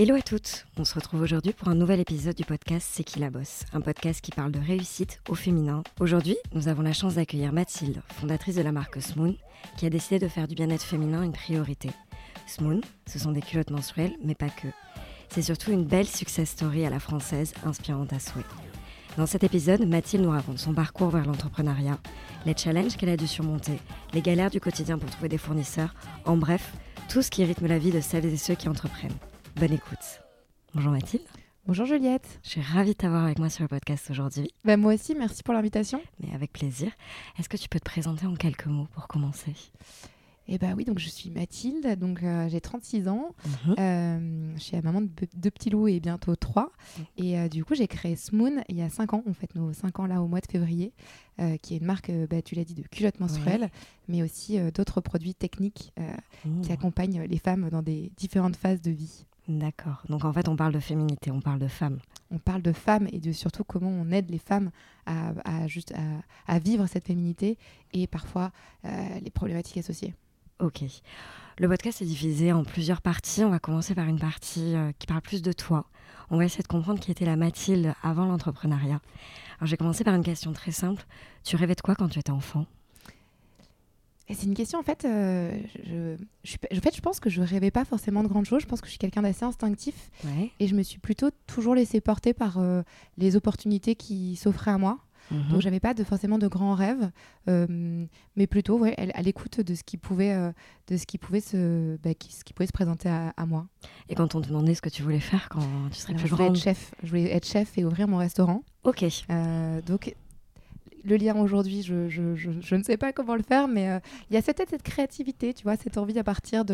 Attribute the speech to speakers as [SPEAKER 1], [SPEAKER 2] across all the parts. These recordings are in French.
[SPEAKER 1] Hello à toutes, on se retrouve aujourd'hui pour un nouvel épisode du podcast C'est qui la bosse, un podcast qui parle de réussite au féminin. Aujourd'hui, nous avons la chance d'accueillir Mathilde, fondatrice de la marque Smoon, qui a décidé de faire du bien-être féminin une priorité. Smoon, ce sont des culottes menstruelles, mais pas que. C'est surtout une belle success story à la française, inspirante à souhait. Dans cet épisode, Mathilde nous raconte son parcours vers l'entrepreneuriat, les challenges qu'elle a dû surmonter, les galères du quotidien pour trouver des fournisseurs, en bref, tout ce qui rythme la vie de celles et ceux qui entreprennent. Bonne écoute. Bonjour Mathilde.
[SPEAKER 2] Bonjour Juliette.
[SPEAKER 1] Je suis ravie de t'avoir avec moi sur le podcast aujourd'hui.
[SPEAKER 2] Bah, moi aussi, merci pour l'invitation.
[SPEAKER 1] Mais avec plaisir. Est-ce que tu peux te présenter en quelques mots pour commencer?
[SPEAKER 2] Eh bah oui, donc je suis Mathilde, donc euh, j'ai 36 ans. Euh, je suis la maman de deux petits loups et bientôt trois. Et euh, du coup, j'ai créé Smoon il y a 5 ans, on fête nos 5 ans là au mois de février, qui est une marque, bah, tu l'as dit, de culottes menstruelles, mais aussi d'autres produits techniques qui
[SPEAKER 1] Mmh.
[SPEAKER 2] accompagnent les femmes dans des différentes phases de vie.
[SPEAKER 1] D'accord. Donc en fait, on parle de féminité, on parle de femme.
[SPEAKER 2] On parle de femmes et de surtout comment on aide les femmes à, à juste, à, à vivre cette féminité et parfois euh, les problématiques associées.
[SPEAKER 1] Ok. Le podcast est divisé en plusieurs parties. On va commencer par une partie euh, qui parle plus de toi. On va essayer de comprendre qui était la Mathilde avant l'entrepreneuriat. Alors, j'ai commencé par une question très simple. Tu rêvais de quoi quand tu étais enfant?
[SPEAKER 2] C'est une question, en fait, euh, je, en fait, je pense que je rêvais pas forcément de grandes choses. Je pense que je suis quelqu'un d'assez instinctif
[SPEAKER 1] Ouais.
[SPEAKER 2] et je me suis plutôt toujours laissée porter par euh, les opportunités qui s'offraient à moi.
[SPEAKER 1] Mhm.
[SPEAKER 2] Donc, j'avais pas de, forcément de grands rêves, euh, mais plutôt ouais, à, à l'écoute de ce qui pouvait, de ce qui pouvait, se, bah, qui, ce qui pouvait se présenter à, à moi.
[SPEAKER 1] Et quand on te demandait ce que tu voulais faire quand tu serais
[SPEAKER 2] Alors,
[SPEAKER 1] plus
[SPEAKER 2] je voulais être
[SPEAKER 1] grande
[SPEAKER 2] chef. Je voulais être chef et ouvrir mon restaurant.
[SPEAKER 1] Ok.
[SPEAKER 2] Donc, le lien aujourd'hui, je, je, je, je ne sais pas comment le faire, mais euh, il y a peut-être cette créativité, tu vois, cette envie à partir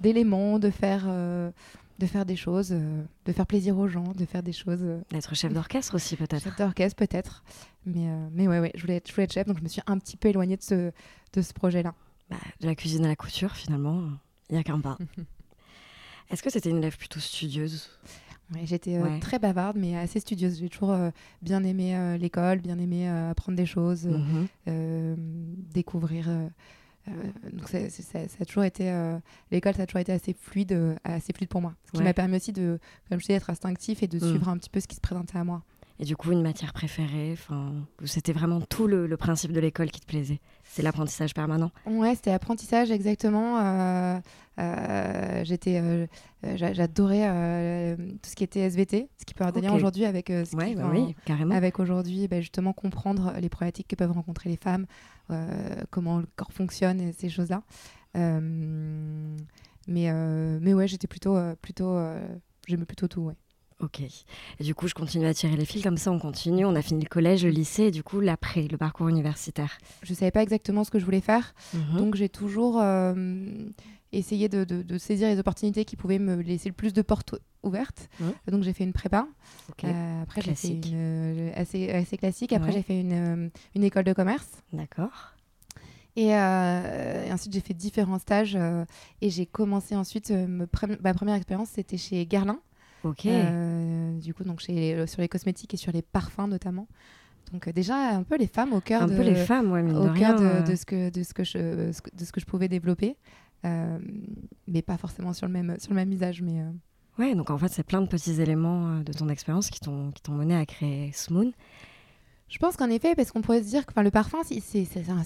[SPEAKER 2] d'éléments, de faire, euh, de faire des choses, euh, de faire plaisir aux gens, de faire des choses.
[SPEAKER 1] D'être chef d'orchestre aussi, peut-être.
[SPEAKER 2] chef d'orchestre peut-être, mais mais ouais, ouais, je voulais être, je voulais être chef, donc je me suis un petit peu éloignée de ce de ce projet-là.
[SPEAKER 1] Bah, de la cuisine à la couture, finalement, il n'y a qu'un pas. Est-ce que c'était une élève plutôt studieuse?
[SPEAKER 2] Ouais, J'étais euh,
[SPEAKER 1] Ouais.
[SPEAKER 2] très bavarde, mais assez studieuse. J'ai toujours euh, bien aimé euh, l'école, bien aimé apprendre des choses. euh, découvrir. euh, donc ça, ça a toujours été euh, l'école, ça a toujours été assez fluide, euh, assez fluide pour moi. Ce qui
[SPEAKER 1] Ouais.
[SPEAKER 2] m'a permis aussi de, comme je dis, d'être instinctif et de
[SPEAKER 1] Mm.
[SPEAKER 2] suivre un petit peu ce qui se présentait à moi.
[SPEAKER 1] Et du coup, une matière préférée enfin, C'était vraiment tout le, le principe de l'école qui te plaisait C'est l'apprentissage permanent
[SPEAKER 2] Ouais, c'était apprentissage exactement. euh, euh, j'étais, euh, j'a- j'adorais tout ce qui était SVT, ce qui peut avoir des liens
[SPEAKER 1] Ok.
[SPEAKER 2] aujourd'hui avec ce qui-
[SPEAKER 1] bah
[SPEAKER 2] enfin,
[SPEAKER 1] oui, carrément.
[SPEAKER 2] avec aujourd'hui bah, justement comprendre les problématiques que peuvent rencontrer les femmes, comment le corps fonctionne et ces choses-là. Mais, mais ouais, j'étais plutôt, plutôt, j'aimais plutôt tout. Ouais.
[SPEAKER 1] Ok. Et du coup, je continue à tirer les fils comme ça, on continue. On a fini le collège, le lycée, et du coup, l'après, le parcours universitaire.
[SPEAKER 2] Je savais pas exactement ce que je voulais faire,
[SPEAKER 1] Mhm.
[SPEAKER 2] donc j'ai toujours euh, essayé de, de- de saisir les opportunités qui pouvaient me laisser le plus de portes ouvertes. Donc j'ai fait une prépa.
[SPEAKER 1] Ok.
[SPEAKER 2] Euh, après j'ai fait une euh, assez, assez classique. Après
[SPEAKER 1] Ouais.
[SPEAKER 2] j'ai fait une, euh, une école de commerce.
[SPEAKER 1] D'accord.
[SPEAKER 2] Et, euh, et ensuite, j'ai fait différents stages euh, et j'ai commencé ensuite. euh, me pre- ma première expérience, c'était chez Guerlain.
[SPEAKER 1] Ok.
[SPEAKER 2] Euh, du coup, donc chez sur les cosmétiques et sur les parfums notamment. Donc, euh, déjà, un peu les femmes au cœur
[SPEAKER 1] un
[SPEAKER 2] de,
[SPEAKER 1] peu les femmes, ouais, mine
[SPEAKER 2] au
[SPEAKER 1] de rien.
[SPEAKER 2] cœur de, de ce que, de, ce que je, ce que- de ce que je pouvais développer. Euh, mais pas forcément sur le même, sur le même usage. Mais, euh,
[SPEAKER 1] Ouais, donc en fait, c'est plein de petits éléments de ton expérience qui t'ont qui t'ont mené à créer Smoon.
[SPEAKER 2] Je pense qu'en effet, parce qu'on pourrait se dire que le parfum, c'est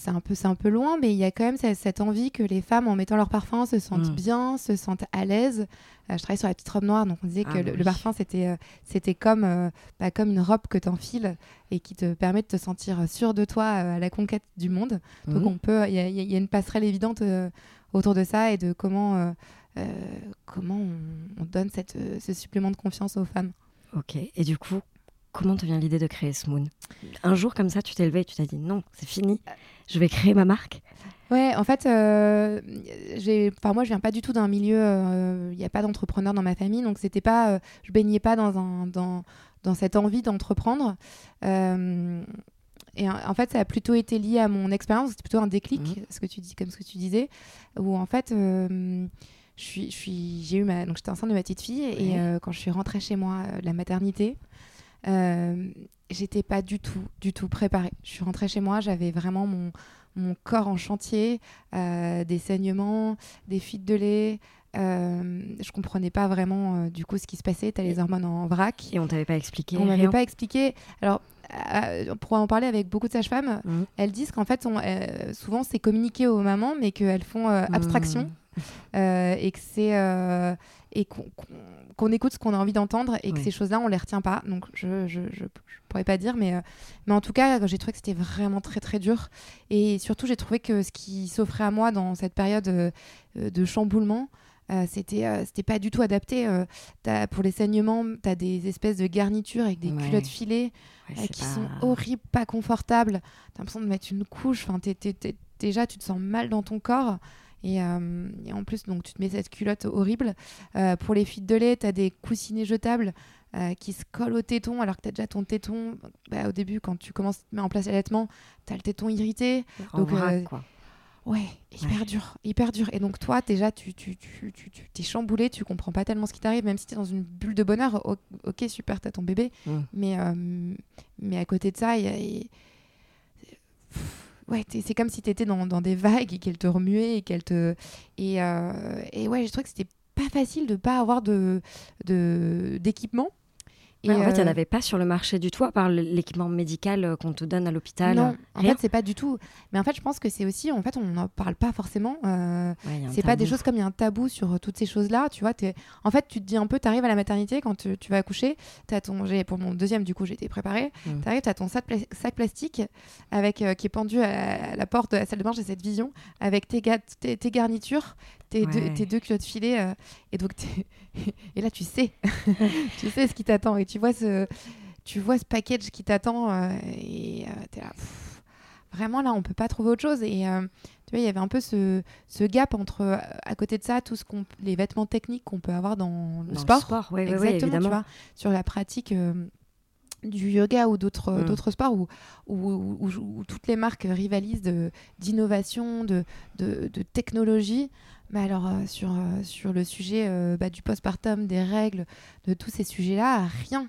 [SPEAKER 2] un, peu- un peu loin, mais il y a quand même cette, cette envie que les femmes, en mettant leur parfum, se sentent
[SPEAKER 1] Mm.
[SPEAKER 2] bien, se sentent à l'aise. Euh, je travaille sur la petite robe noire, donc on disait
[SPEAKER 1] Ah
[SPEAKER 2] que
[SPEAKER 1] bah
[SPEAKER 2] le, le parfum, c'était euh, c'était comme, euh, bah, comme une robe que tu enfiles et qui te permet de te sentir sûr de toi euh, à la conquête du monde. Donc
[SPEAKER 1] Mhm.
[SPEAKER 2] on peut, il y, a- il y a une passerelle évidente autour de ça et de comment, comment on, on donne cette, ce supplément de confiance aux femmes.
[SPEAKER 1] Ok. Et du coup, comment te vient l'idée de créer Smoon? Un jour comme ça, tu t'es levé et tu t'as dit non, c'est fini, je vais créer ma marque.
[SPEAKER 2] Ouais, en fait, euh, enfin moi, je viens pas du tout d'un milieu. Il n'y a pas d'entrepreneur dans ma famille, donc c'était pas, euh, je baignais pas dans un, dans, dans cette envie d'entreprendre. Euh, et en fait, ça a plutôt été lié à mon expérience. C'était plutôt un déclic,
[SPEAKER 1] Mhm.
[SPEAKER 2] ce que tu dis, comme ce que tu disais, où en fait, euh, je suis, je suis, j'ai eu ma, donc j'étais enceinte de ma petite fille et
[SPEAKER 1] Ouais.
[SPEAKER 2] euh, quand je suis rentrée chez moi euh, de la maternité. Euh, j'étais pas du tout, du tout préparée. Je suis rentrée chez moi, j'avais vraiment mon, mon corps en chantier, euh, des saignements, des fuites de lait, euh, je comprenais pas vraiment du coup ce qui se passait. Tu as les hormones en vrac.
[SPEAKER 1] Et on t'avait pas expliqué
[SPEAKER 2] On m'avait pas expliqué. Alors, pour en parler avec beaucoup de sages-femmes, mmh. elles disent qu'en fait, on, souvent c'est communiqué aux mamans, mais qu'elles font abstraction. Mmh. et que c'est et qu'on écoute ce qu'on a envie d'entendre et que ces choses-là, on les retient pas. Donc, je, je, je, pourrais pas dire, mais, euh, mais en tout cas, j'ai trouvé que c'était vraiment très, très dur. Et surtout, j'ai trouvé que ce qui s'offrait à moi dans cette période euh, euh, de chamboulement, c'était c'était pas du tout adapté. As, pour les saignements, tu as des espèces de garnitures avec des culottes filées qui sont horribles, pas confortables. Tu as l'impression de mettre une couche. Enfin, déjà, tu te sens mal dans ton corps. Euh, et, en plus, donc, tu te mets cette culotte horrible. Euh, pour les fuites de lait, tu as des coussinets jetables euh, qui se collent au téton alors que tu as déjà ton téton. Bah, au début, quand tu commences à mettre en place l'allaitement, tu as le téton irrité.
[SPEAKER 1] Donc, quoi.
[SPEAKER 2] Ouais, hyper dur, hyper dur. Et donc toi, déjà, tu, tu, tu, tu, t'es chamboulé, tu comprends pas tellement ce qui t'arrive, même si tu es dans une bulle de bonheur. Ok, super, t'as ton bébé. Mm. Mais, mais à côté de ça, il y a ouais, c'est comme si tu étais dans, des vagues et qu'elle te remuait et qu'elle te. Et, euh, et ouais, je trouvais que c'était pas facile de pas avoir de d'équipement.
[SPEAKER 1] Et en fait, il n'y en euh, avait pas sur le marché du tout, à part l'équipement médical euh, qu'on te donne à l'hôpital.
[SPEAKER 2] Non, en fait, c'est pas du tout. Mais en fait, je pense que c'est aussi, en fait, on n'en parle pas forcément. Euh, c'est pas des choses comme il y a un tabou sur toutes ces choses-là. Tu vois, es... en fait, tu te dis un peu, tu arrives à la maternité quand tu, vas accoucher. As ton... Pour mon deuxième, du coup, j'ai été préparée. Mm. Tu arrives, tu as ton sac, plastique avec, qui est pendu à la porte de la salle de bain. J'ai cette vision avec tes, tes garnitures, tes, deux, tes culottes filées. Euh, et donc, et là, tu sais, tu sais ce qui t'attend. Et tu vois ce, tu vois ce package qui t'attend. Euh, et euh, tu es là. vraiment, là, on peut pas trouver autre chose. Et tu vois, il y avait un peu ce, ce, gap entre, à côté de ça, tout ce qu'on, les vêtements techniques qu'on peut avoir dans le sport.
[SPEAKER 1] sport oui, Exactement, tu vois,
[SPEAKER 2] sur la pratique du yoga ou d'autres mm. d'autres sports où, où, où, toutes les marques rivalisent d'innovation, de, de, de, technologie. Mais alors, euh, sur, euh, sur le sujet euh, bah, du postpartum, des règles, de tous ces sujets-là, rien.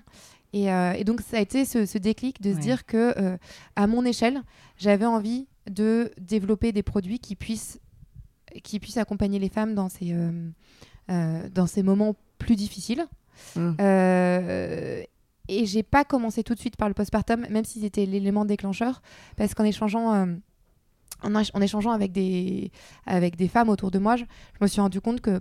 [SPEAKER 2] Et, et, donc, ça a été ce, déclic de se dire que, à mon échelle, j'avais envie de développer des produits qui puissent, qui puissent accompagner les femmes dans ces, dans ces moments plus difficiles. Mmh. Et j'ai pas commencé tout de suite par le postpartum, même si c'était l'élément déclencheur, parce qu'en échangeant en, échangeant avec des, avec des femmes autour de moi, je, me suis rendu compte que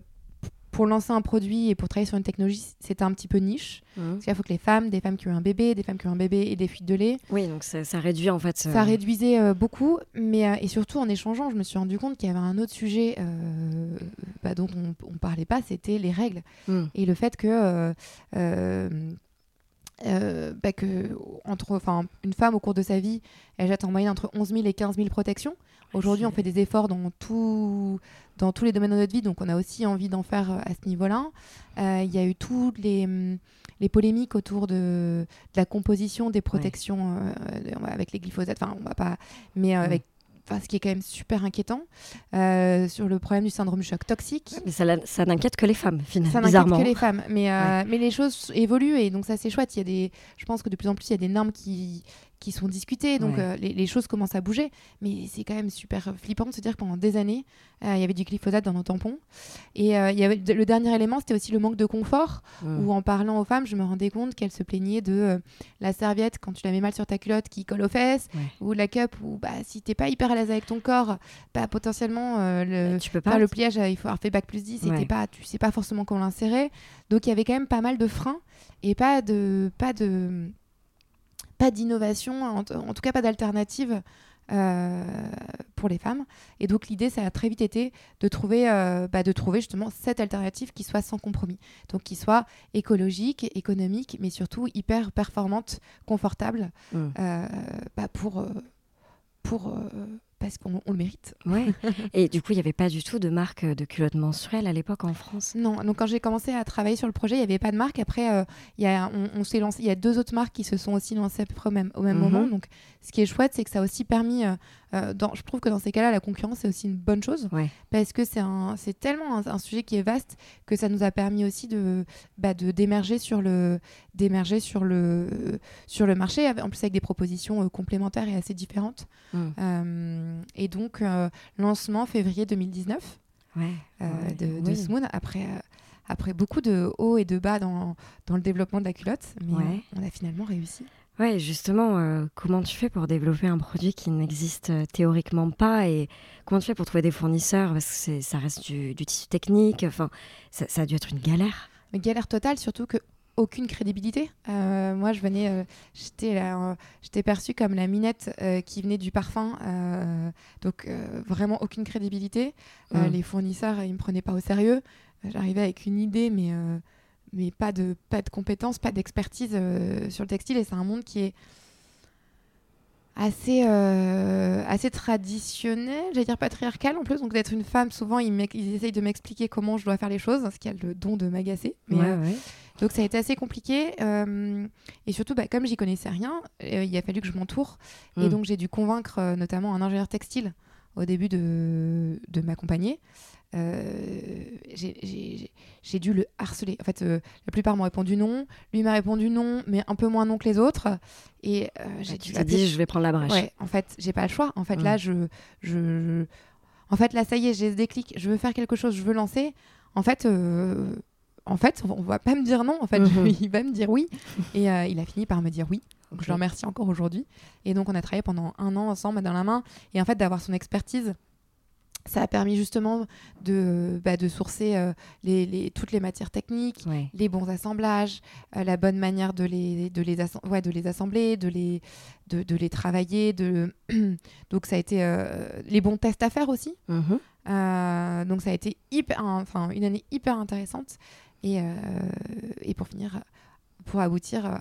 [SPEAKER 2] pour lancer un produit et pour travailler sur une technologie, c'était un petit peu niche. Mmh. Parce qu'il faut que les femmes, des femmes qui ont un bébé, des femmes qui ont un bébé et des fuites de lait.
[SPEAKER 1] Oui, donc ça, ça réduit en fait.
[SPEAKER 2] Ça réduisait euh, beaucoup, mais euh, et surtout en échangeant, je me suis rendu compte qu'il y avait un autre sujet euh, bah, dont on, ne parlait pas, c'était les règles mmh. et le fait que euh, bah que entre, enfin, une femme au cours de sa vie, elle jette en moyenne entre 11 000 et 15 000 protections. Aujourd'hui, on fait des efforts dans, tout, dans tous les domaines de notre vie, donc on a aussi envie d'en faire euh, à ce niveau-là. Euh, il y a eu toutes les, hum, les polémiques autour de, de, la composition des protections avec les glyphosates, enfin, on va pas, mais avec ce qui est quand même super inquiétant, euh, sur le problème du syndrome choc toxique.
[SPEAKER 1] Mais ça, ça n'inquiète que les femmes, finalement.
[SPEAKER 2] Ça n'inquiète que les femmes. Mais, euh, mais les choses évoluent et donc ça, c'est chouette. Il y a des, je pense que de plus en plus, il y a des normes qui, qui sont discutées, donc euh, les, choses commencent à bouger. Mais c'est quand même super flippant de se dire que pendant des années, il y avait du glyphosate dans nos tampons. Et il y avait, le dernier élément, c'était aussi le manque de confort, mmh. où en parlant aux femmes, je me rendais compte qu'elles se plaignaient de la serviette quand tu la mets mal sur ta culotte qui colle aux fesses, ou la cup où bah, si t'es pas hyper à l'aise avec ton corps, bah, potentiellement le, tu peux pas. le pliage, il faut avoir fait bac plus 10, et pas, tu sais pas forcément comment l'insérer. Donc il y avait quand même pas mal de freins et pas de, pas de, pas d'innovation, en, tout cas pas d'alternative euh, pour les femmes. Et donc l'idée, ça a très vite été de trouver, euh, bah, de trouver justement cette alternative qui soit sans compromis. Donc qui soit écologique, économique, mais surtout hyper performante, confortable mmh. euh, bah, pour, pour parce qu'on le mérite.
[SPEAKER 1] Ouais. Et du coup, il n'y avait pas du tout de marque de culottes menstruelles à l'époque en France?
[SPEAKER 2] Non, donc quand j'ai commencé à travailler sur le projet, il n'y avait pas de marque. Après, euh, y a, on, s'est lancé, il y a deux autres marques qui se sont aussi lancées à peu près au même, au même mhm. moment. Donc, ce qui est chouette, c'est que ça a aussi permis, euh, euh, dans, je trouve que dans ces cas-là, la concurrence, c'est aussi une bonne chose. Parce que c'est tellement un, sujet qui est vaste que ça nous a permis aussi de bah, d'émerger sur, le, sur, le, sur le marché, en plus avec des propositions complémentaires et assez différentes. Mm. et donc, lancement février 2019. de, de Smoon. Après, après beaucoup de hauts et de bas dans, dans le développement de la culotte, mais on a finalement réussi.
[SPEAKER 1] Ouais, justement, euh, comment tu fais pour développer un produit qui n'existe euh, théoriquement pas et comment tu fais pour trouver des fournisseurs? Parce que ça reste du, tissu technique. Enfin, ça, a dû être une galère.
[SPEAKER 2] Une galère totale, surtout que aucune crédibilité. Euh, moi, je venais, j'étais j'étais perçue comme la minette qui venait du parfum, donc vraiment aucune crédibilité. Mmh. les fournisseurs, ils me prenaient pas au sérieux. J'arrivais avec une idée, mais mais pas de, pas de compétences, pas d'expertise euh, sur le textile. Et c'est un monde qui est assez, euh, assez traditionnel, j'allais dire patriarcal en plus. Donc d'être une femme, souvent, ils, ils essayent de m'expliquer comment je dois faire les choses, ce qui a le don de m'agacer. Euh, donc ça a été assez compliqué. et surtout, bah, comme j'y connaissais rien, il a fallu que je m'entoure. Et mm. donc j'ai dû convaincre notamment un ingénieur textile au début de, de m'accompagner. Euh, j'ai dû le harceler. En fait, euh, la plupart m'ont répondu non. Lui m'a répondu non, mais un peu moins non que les autres. Et euh, j'ai
[SPEAKER 1] dû. Tu dit, je vais prendre la brèche.
[SPEAKER 2] Ouais, en fait, j'ai pas le choix. En fait, là, mm. je, je, En fait, là, ça y est, j'ai ce déclic. Je veux faire quelque chose, je veux lancer. En fait, en fait, on va pas me dire non. En fait, mm-hmm. il va me dire oui. Et il a fini par me dire oui. Donc, je le remercie encore aujourd'hui. Et donc, on a travaillé pendant un an ensemble, dans la main. Et en fait, d'avoir son expertise ça a permis justement de, bah, de sourcer euh, les, les, toutes les matières techniques, les bons assemblages, euh, la bonne manière de les, de les, ouais, de les assembler, de les, de, de les travailler. De... donc ça a été euh, les bons tests à faire aussi. Mm-hmm. donc ça a été hyper, enfin, une année hyper intéressante. Et, et pour finir, pour aboutir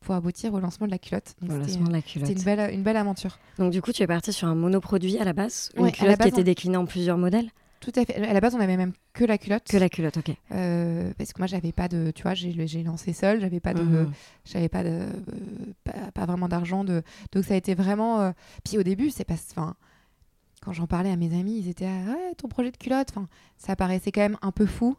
[SPEAKER 2] pour aboutir au lancement de la culotte. C'était une belle, une belle aventure.
[SPEAKER 1] Donc du coup, tu es parti sur un monoproduit à la base, une culotte qui était déclinée en plusieurs modèles
[SPEAKER 2] tout à fait. À la base, on avait même que la culotte.
[SPEAKER 1] Que la culotte, ok.
[SPEAKER 2] Euh, parce que moi, j'avais pas de, tu vois, j'ai lancé seule, j'avais pas de, mhm. j'avais pas de, pas, vraiment d'argent de. Donc ça a été vraiment. Euh, puis au début, c'est pas, enfin, quand j'en parlais à mes amis, ils étaient, ah, ouais, ton projet de culotte, enfin, ça paraissait quand même un peu fou.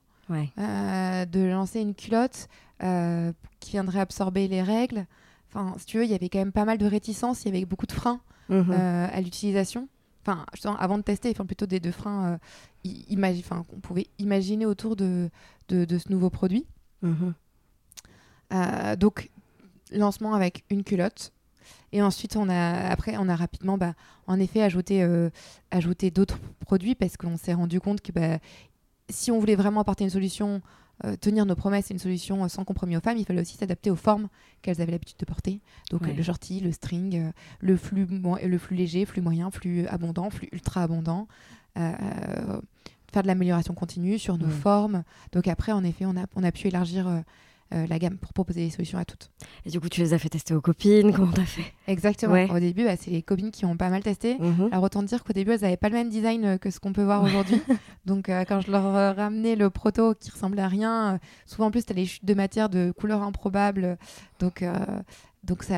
[SPEAKER 2] Euh, de lancer une culotte euh, qui viendrait absorber les règles. Enfin, si tu veux, il y avait quand même pas mal de réticences, il y avait beaucoup de freins mhm. euh, à l'utilisation. Enfin, avant de tester, enfin, plutôt des deux freins enfin, qu'on pouvait imaginer autour de, de, ce nouveau produit. Mhm. donc, lancement avec une culotte. Et ensuite, on a, après, on a rapidement, bah, en effet, ajouté, ajouté d'autres produits parce qu'on s'est rendu compte que bah, si on voulait vraiment apporter une solution, euh, tenir nos promesses et une solution euh, sans compromis aux femmes, il fallait aussi s'adapter aux formes qu'elles avaient l'habitude de porter. Donc le shorty, le string, euh, le, flux, le flux léger, flux moyen, flux abondant, flux ultra abondant. faire de l'amélioration continue sur nos formes. Donc après, en effet, on a, on a pu élargir euh, la gamme pour proposer des solutions à toutes.
[SPEAKER 1] Et du coup, tu les as fait tester aux copines Comment t'as fait?
[SPEAKER 2] Exactement. Au début, bah, c'est les copines qui ont pas mal testé. Mhm. Alors autant dire qu'au début, elles n'avaient pas le même design euh, que ce qu'on peut voir aujourd'hui. Donc euh, quand je leur ramenais le proto qui ressemblait à rien, souvent en plus, tu as les chutes de matière de couleurs improbables. Donc donc ça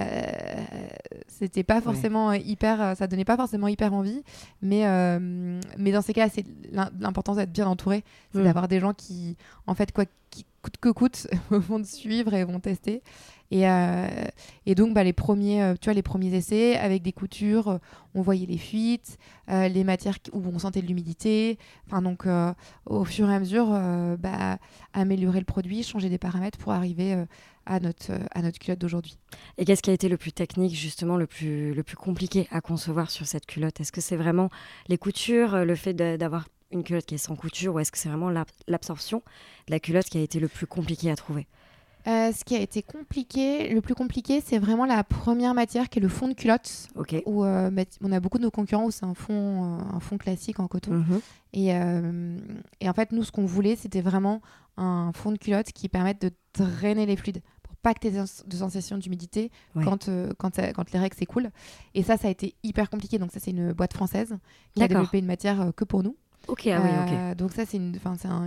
[SPEAKER 2] c'était pas forcément hyper ça donnait pas forcément hyper envie mais mais dans ces cas c'est l'important d'être bien entouré c'est mm. d'avoir des gens qui en fait quoi qui coûte que coûte vont suivre et vont tester. Et, euh, et donc bah, les premiers euh, tu vois les premiers essais avec des coutures on voyait les fuites euh, les matières où on sentait de l'humidité. Enfin donc au fur et à mesure bah, améliorer le produit changer des paramètres pour arriver à notre, à notre culotte d'aujourd'hui.
[SPEAKER 1] Et qu'est-ce qui a été le plus technique, justement, le plus, le plus compliqué à concevoir sur cette culotte? Est-ce que c'est vraiment les coutures, le fait d'avoir une culotte qui est sans couture, ou est-ce que c'est vraiment l'absorption de la culotte qui a été le plus compliqué à trouver?
[SPEAKER 2] Euh, ce qui a été compliqué, le plus compliqué, c'est vraiment la première matière qui est le fond de culotte. Où euh, on a beaucoup de nos concurrents où c'est un fond, euh, un fond classique en coton. Mhm. et, et, en fait, nous, ce qu'on voulait, c'était vraiment un fond de culotte qui permette de drainer les fluides pas que tu aies de sensation d'humidité quand, quand, quand, les règles s'écoulent. Et ça, ça a été hyper compliqué. Donc ça, c'est une boîte française qui a développé une matière que pour nous.
[SPEAKER 1] Ok, ah oui, ok.
[SPEAKER 2] Euh, donc ça, c'est une,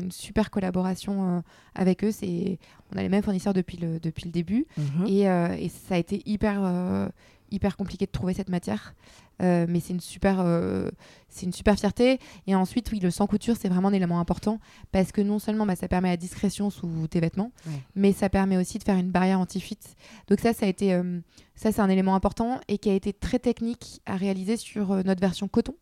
[SPEAKER 2] une super collaboration avec eux. C'est, on a les mêmes fournisseurs depuis le, depuis le début. Mhm. Et, et, ça a été hyper, hyper compliqué de trouver cette matière. Euh, mais c'est une super euh, c'est une super fierté et ensuite oui le sans couture c'est vraiment un élément important parce que non seulement bah, ça permet la discrétion sous tes vêtements mais ça permet aussi de faire une barrière anti-fuite donc ça ça a été euh, ça c'est un élément important et qui a été très technique à réaliser sur notre version coton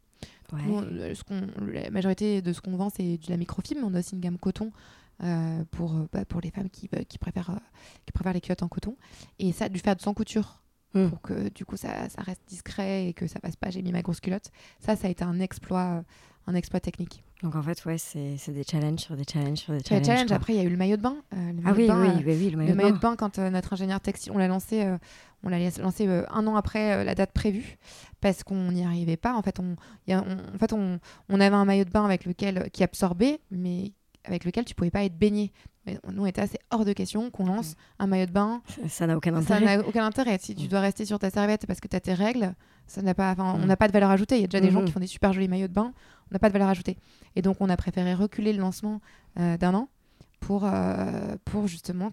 [SPEAKER 2] ce la majorité de ce qu'on vend, c'est de la microfibre, mais on a aussi une gamme coton pour, bah, pour les femmes qui, qui, préfèrent, qui préfèrent les culottes en coton. Et ça, du faire de sans couture. Hmm. pour que du coup ça, ça, reste discret et que ça passe pas. J'ai mis ma grosse culotte. Ça ça a été un exploit euh, un exploit technique
[SPEAKER 1] donc en fait ouais c'est des challenges sur des challenges sur des challenges,
[SPEAKER 2] après il y a eu le maillot de bain
[SPEAKER 1] euh, ah oui, oui, oui, oui, le maillot,
[SPEAKER 2] le maillot de bain, quand euh, notre ingénieur textile on l'a lancé on l'a lancé un an après la date prévue parce qu'on n'y arrivait pas. En fait on, y a, en fait on, on avait un maillot de bain avec lequel qui absorbait mais avec lequel tu pouvais pas être baigné. Mais nous, on était assez hors de question qu'on lance un maillot de bain.
[SPEAKER 1] Ça n'a aucun intérêt.
[SPEAKER 2] Ça n'a aucun intérêt. Si tu dois rester sur ta serviette parce que tu as tes règles, ça n'a pas, on mm. n'a pas de valeur ajoutée. Il y a déjà des gens mm-hmm. qui font des super jolis maillots de bain. On n'a pas de valeur ajoutée. Et donc, on a préféré reculer le lancement euh, d'un an pour, euh, pour justement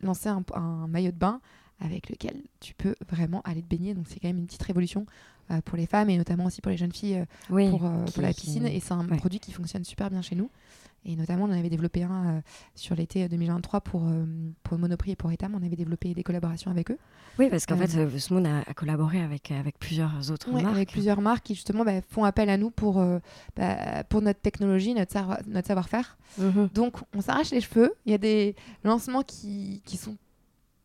[SPEAKER 2] lancer un, un, maillot de bain avec lequel tu peux vraiment aller te baigner. Donc, c'est quand même une petite révolution euh, pour les femmes et notamment aussi pour les jeunes filles pour, pour, la piscine. Et c'est un produit qui fonctionne super bien chez nous. Et notamment, on en avait développé un euh, sur l'été 2023 pour, euh, pour Monoprix et pour Etam. On avait développé des collaborations avec eux.
[SPEAKER 1] Oui, parce qu'en fait, euh, Smoon a, collaboré avec, avec plusieurs autres marques.
[SPEAKER 2] Avec plusieurs marques qui, justement, bah, font appel à nous pour, bah, pour notre technologie, notre, notre savoir-faire. Mhm. Donc, on s'arrache les cheveux. Il y a des lancements qui, qui sont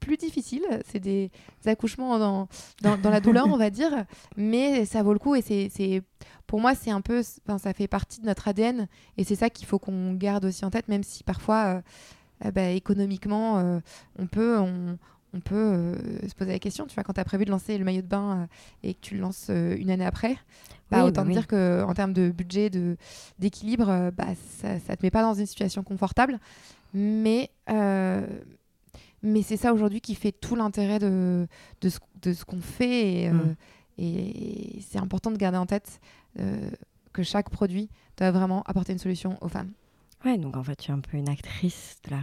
[SPEAKER 2] plus difficiles. C'est des, accouchements dans, dans, dans la douleur, on va dire. Mais ça vaut le coup et c'est pour moi, c'est un peu, ça fait partie de notre ADN et c'est ça qu'il faut qu'on garde aussi en tête, même si parfois, euh, euh, bah, économiquement, euh, on peut, on, peut se poser la question. Tu vois, quand tu as prévu de lancer le maillot de bain et que tu le lances une année après, bah, autant bah dire qu'en termes de budget, de, d'équilibre, bah, ça ne te met pas dans une situation confortable. Mais, mais c'est ça aujourd'hui qui fait tout l'intérêt de, de, ce, qu'on fait. Et, mmh. et c'est important de garder en tête euh, que chaque produit doit vraiment apporter une solution aux femmes.
[SPEAKER 1] Ouais, donc en fait, tu es un peu une actrice de la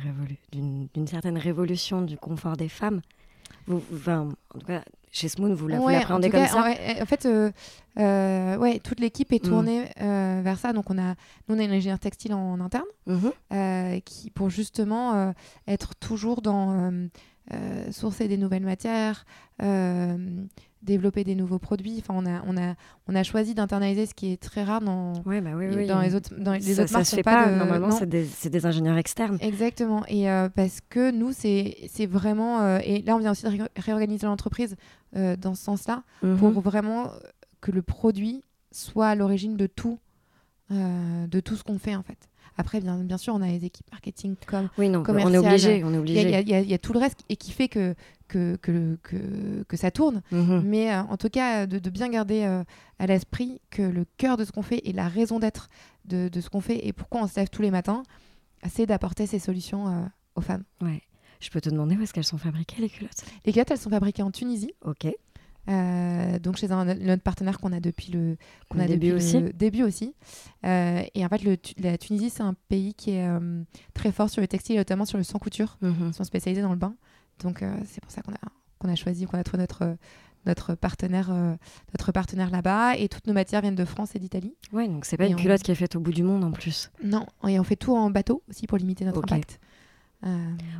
[SPEAKER 1] d'une certaine révolution du confort des femmes. Vous, en tout cas, chez Smoon, vous l'appréhendez comme ça
[SPEAKER 2] En fait, euh, euh, ouais, toute l'équipe est mm. tournée vers ça. Donc, on a, nous, on a une ingénieure textile en, interne mm-hmm. qui, pour justement être toujours dans sourcer des nouvelles matières, développer des nouveaux produits. Enfin, on a, on a, on a choisi d'internaliser ce qui est très rare dans,
[SPEAKER 1] ouais, bah oui,
[SPEAKER 2] dans les autres, dans les
[SPEAKER 1] ça,
[SPEAKER 2] autres marques.
[SPEAKER 1] Se fait pas, Normalement, c'est des, des, ingénieurs externes.
[SPEAKER 2] Exactement. Et euh, parce que nous, c'est vraiment. Euh, et là, on vient aussi de réorganiser l'entreprise euh, dans ce sens-là mhm. pour vraiment que le produit soit à l'origine de tout, de tout ce qu'on fait en fait. Après, bien, bien sûr, on a les équipes marketing comme
[SPEAKER 1] oui, non, on est obligé, on est obligé.
[SPEAKER 2] Il y, y, a tout le reste et qui fait que que, que, que, que ça tourne. Mhm. Mais euh, en tout cas, de, de bien garder euh, à l'esprit que le cœur de ce qu'on fait et la raison d'être de, de, ce qu'on fait et pourquoi on se lève tous les matins, c'est d'apporter ces solutions euh, aux femmes.
[SPEAKER 1] Ouais. Je peux te demander où est-ce qu'elles sont fabriquées, les culottes?
[SPEAKER 2] Les culottes, elles sont fabriquées en Tunisie.
[SPEAKER 1] Ok.
[SPEAKER 2] Donc chez un, notre partenaire qu'on a depuis le, qu'on a
[SPEAKER 1] début, aussi.
[SPEAKER 2] Le début aussi. et en fait, le, la Tunisie, c'est un pays qui est très fort sur le textile, notamment sur le sans couture. Mhm. Ils sont spécialisés dans le bain. Donc euh, c'est pour ça qu'on a, qu'on a choisi, qu'on a trouvé notre, notre partenaire, euh, notre partenaire là-bas. Et toutes nos matières viennent de France et d'Italie.
[SPEAKER 1] Ouais, donc c'est pas une culotte qui est faite au bout du monde en plus.
[SPEAKER 2] Non, et on fait tout en bateau aussi pour limiter notre impact.
[SPEAKER 1] Euh,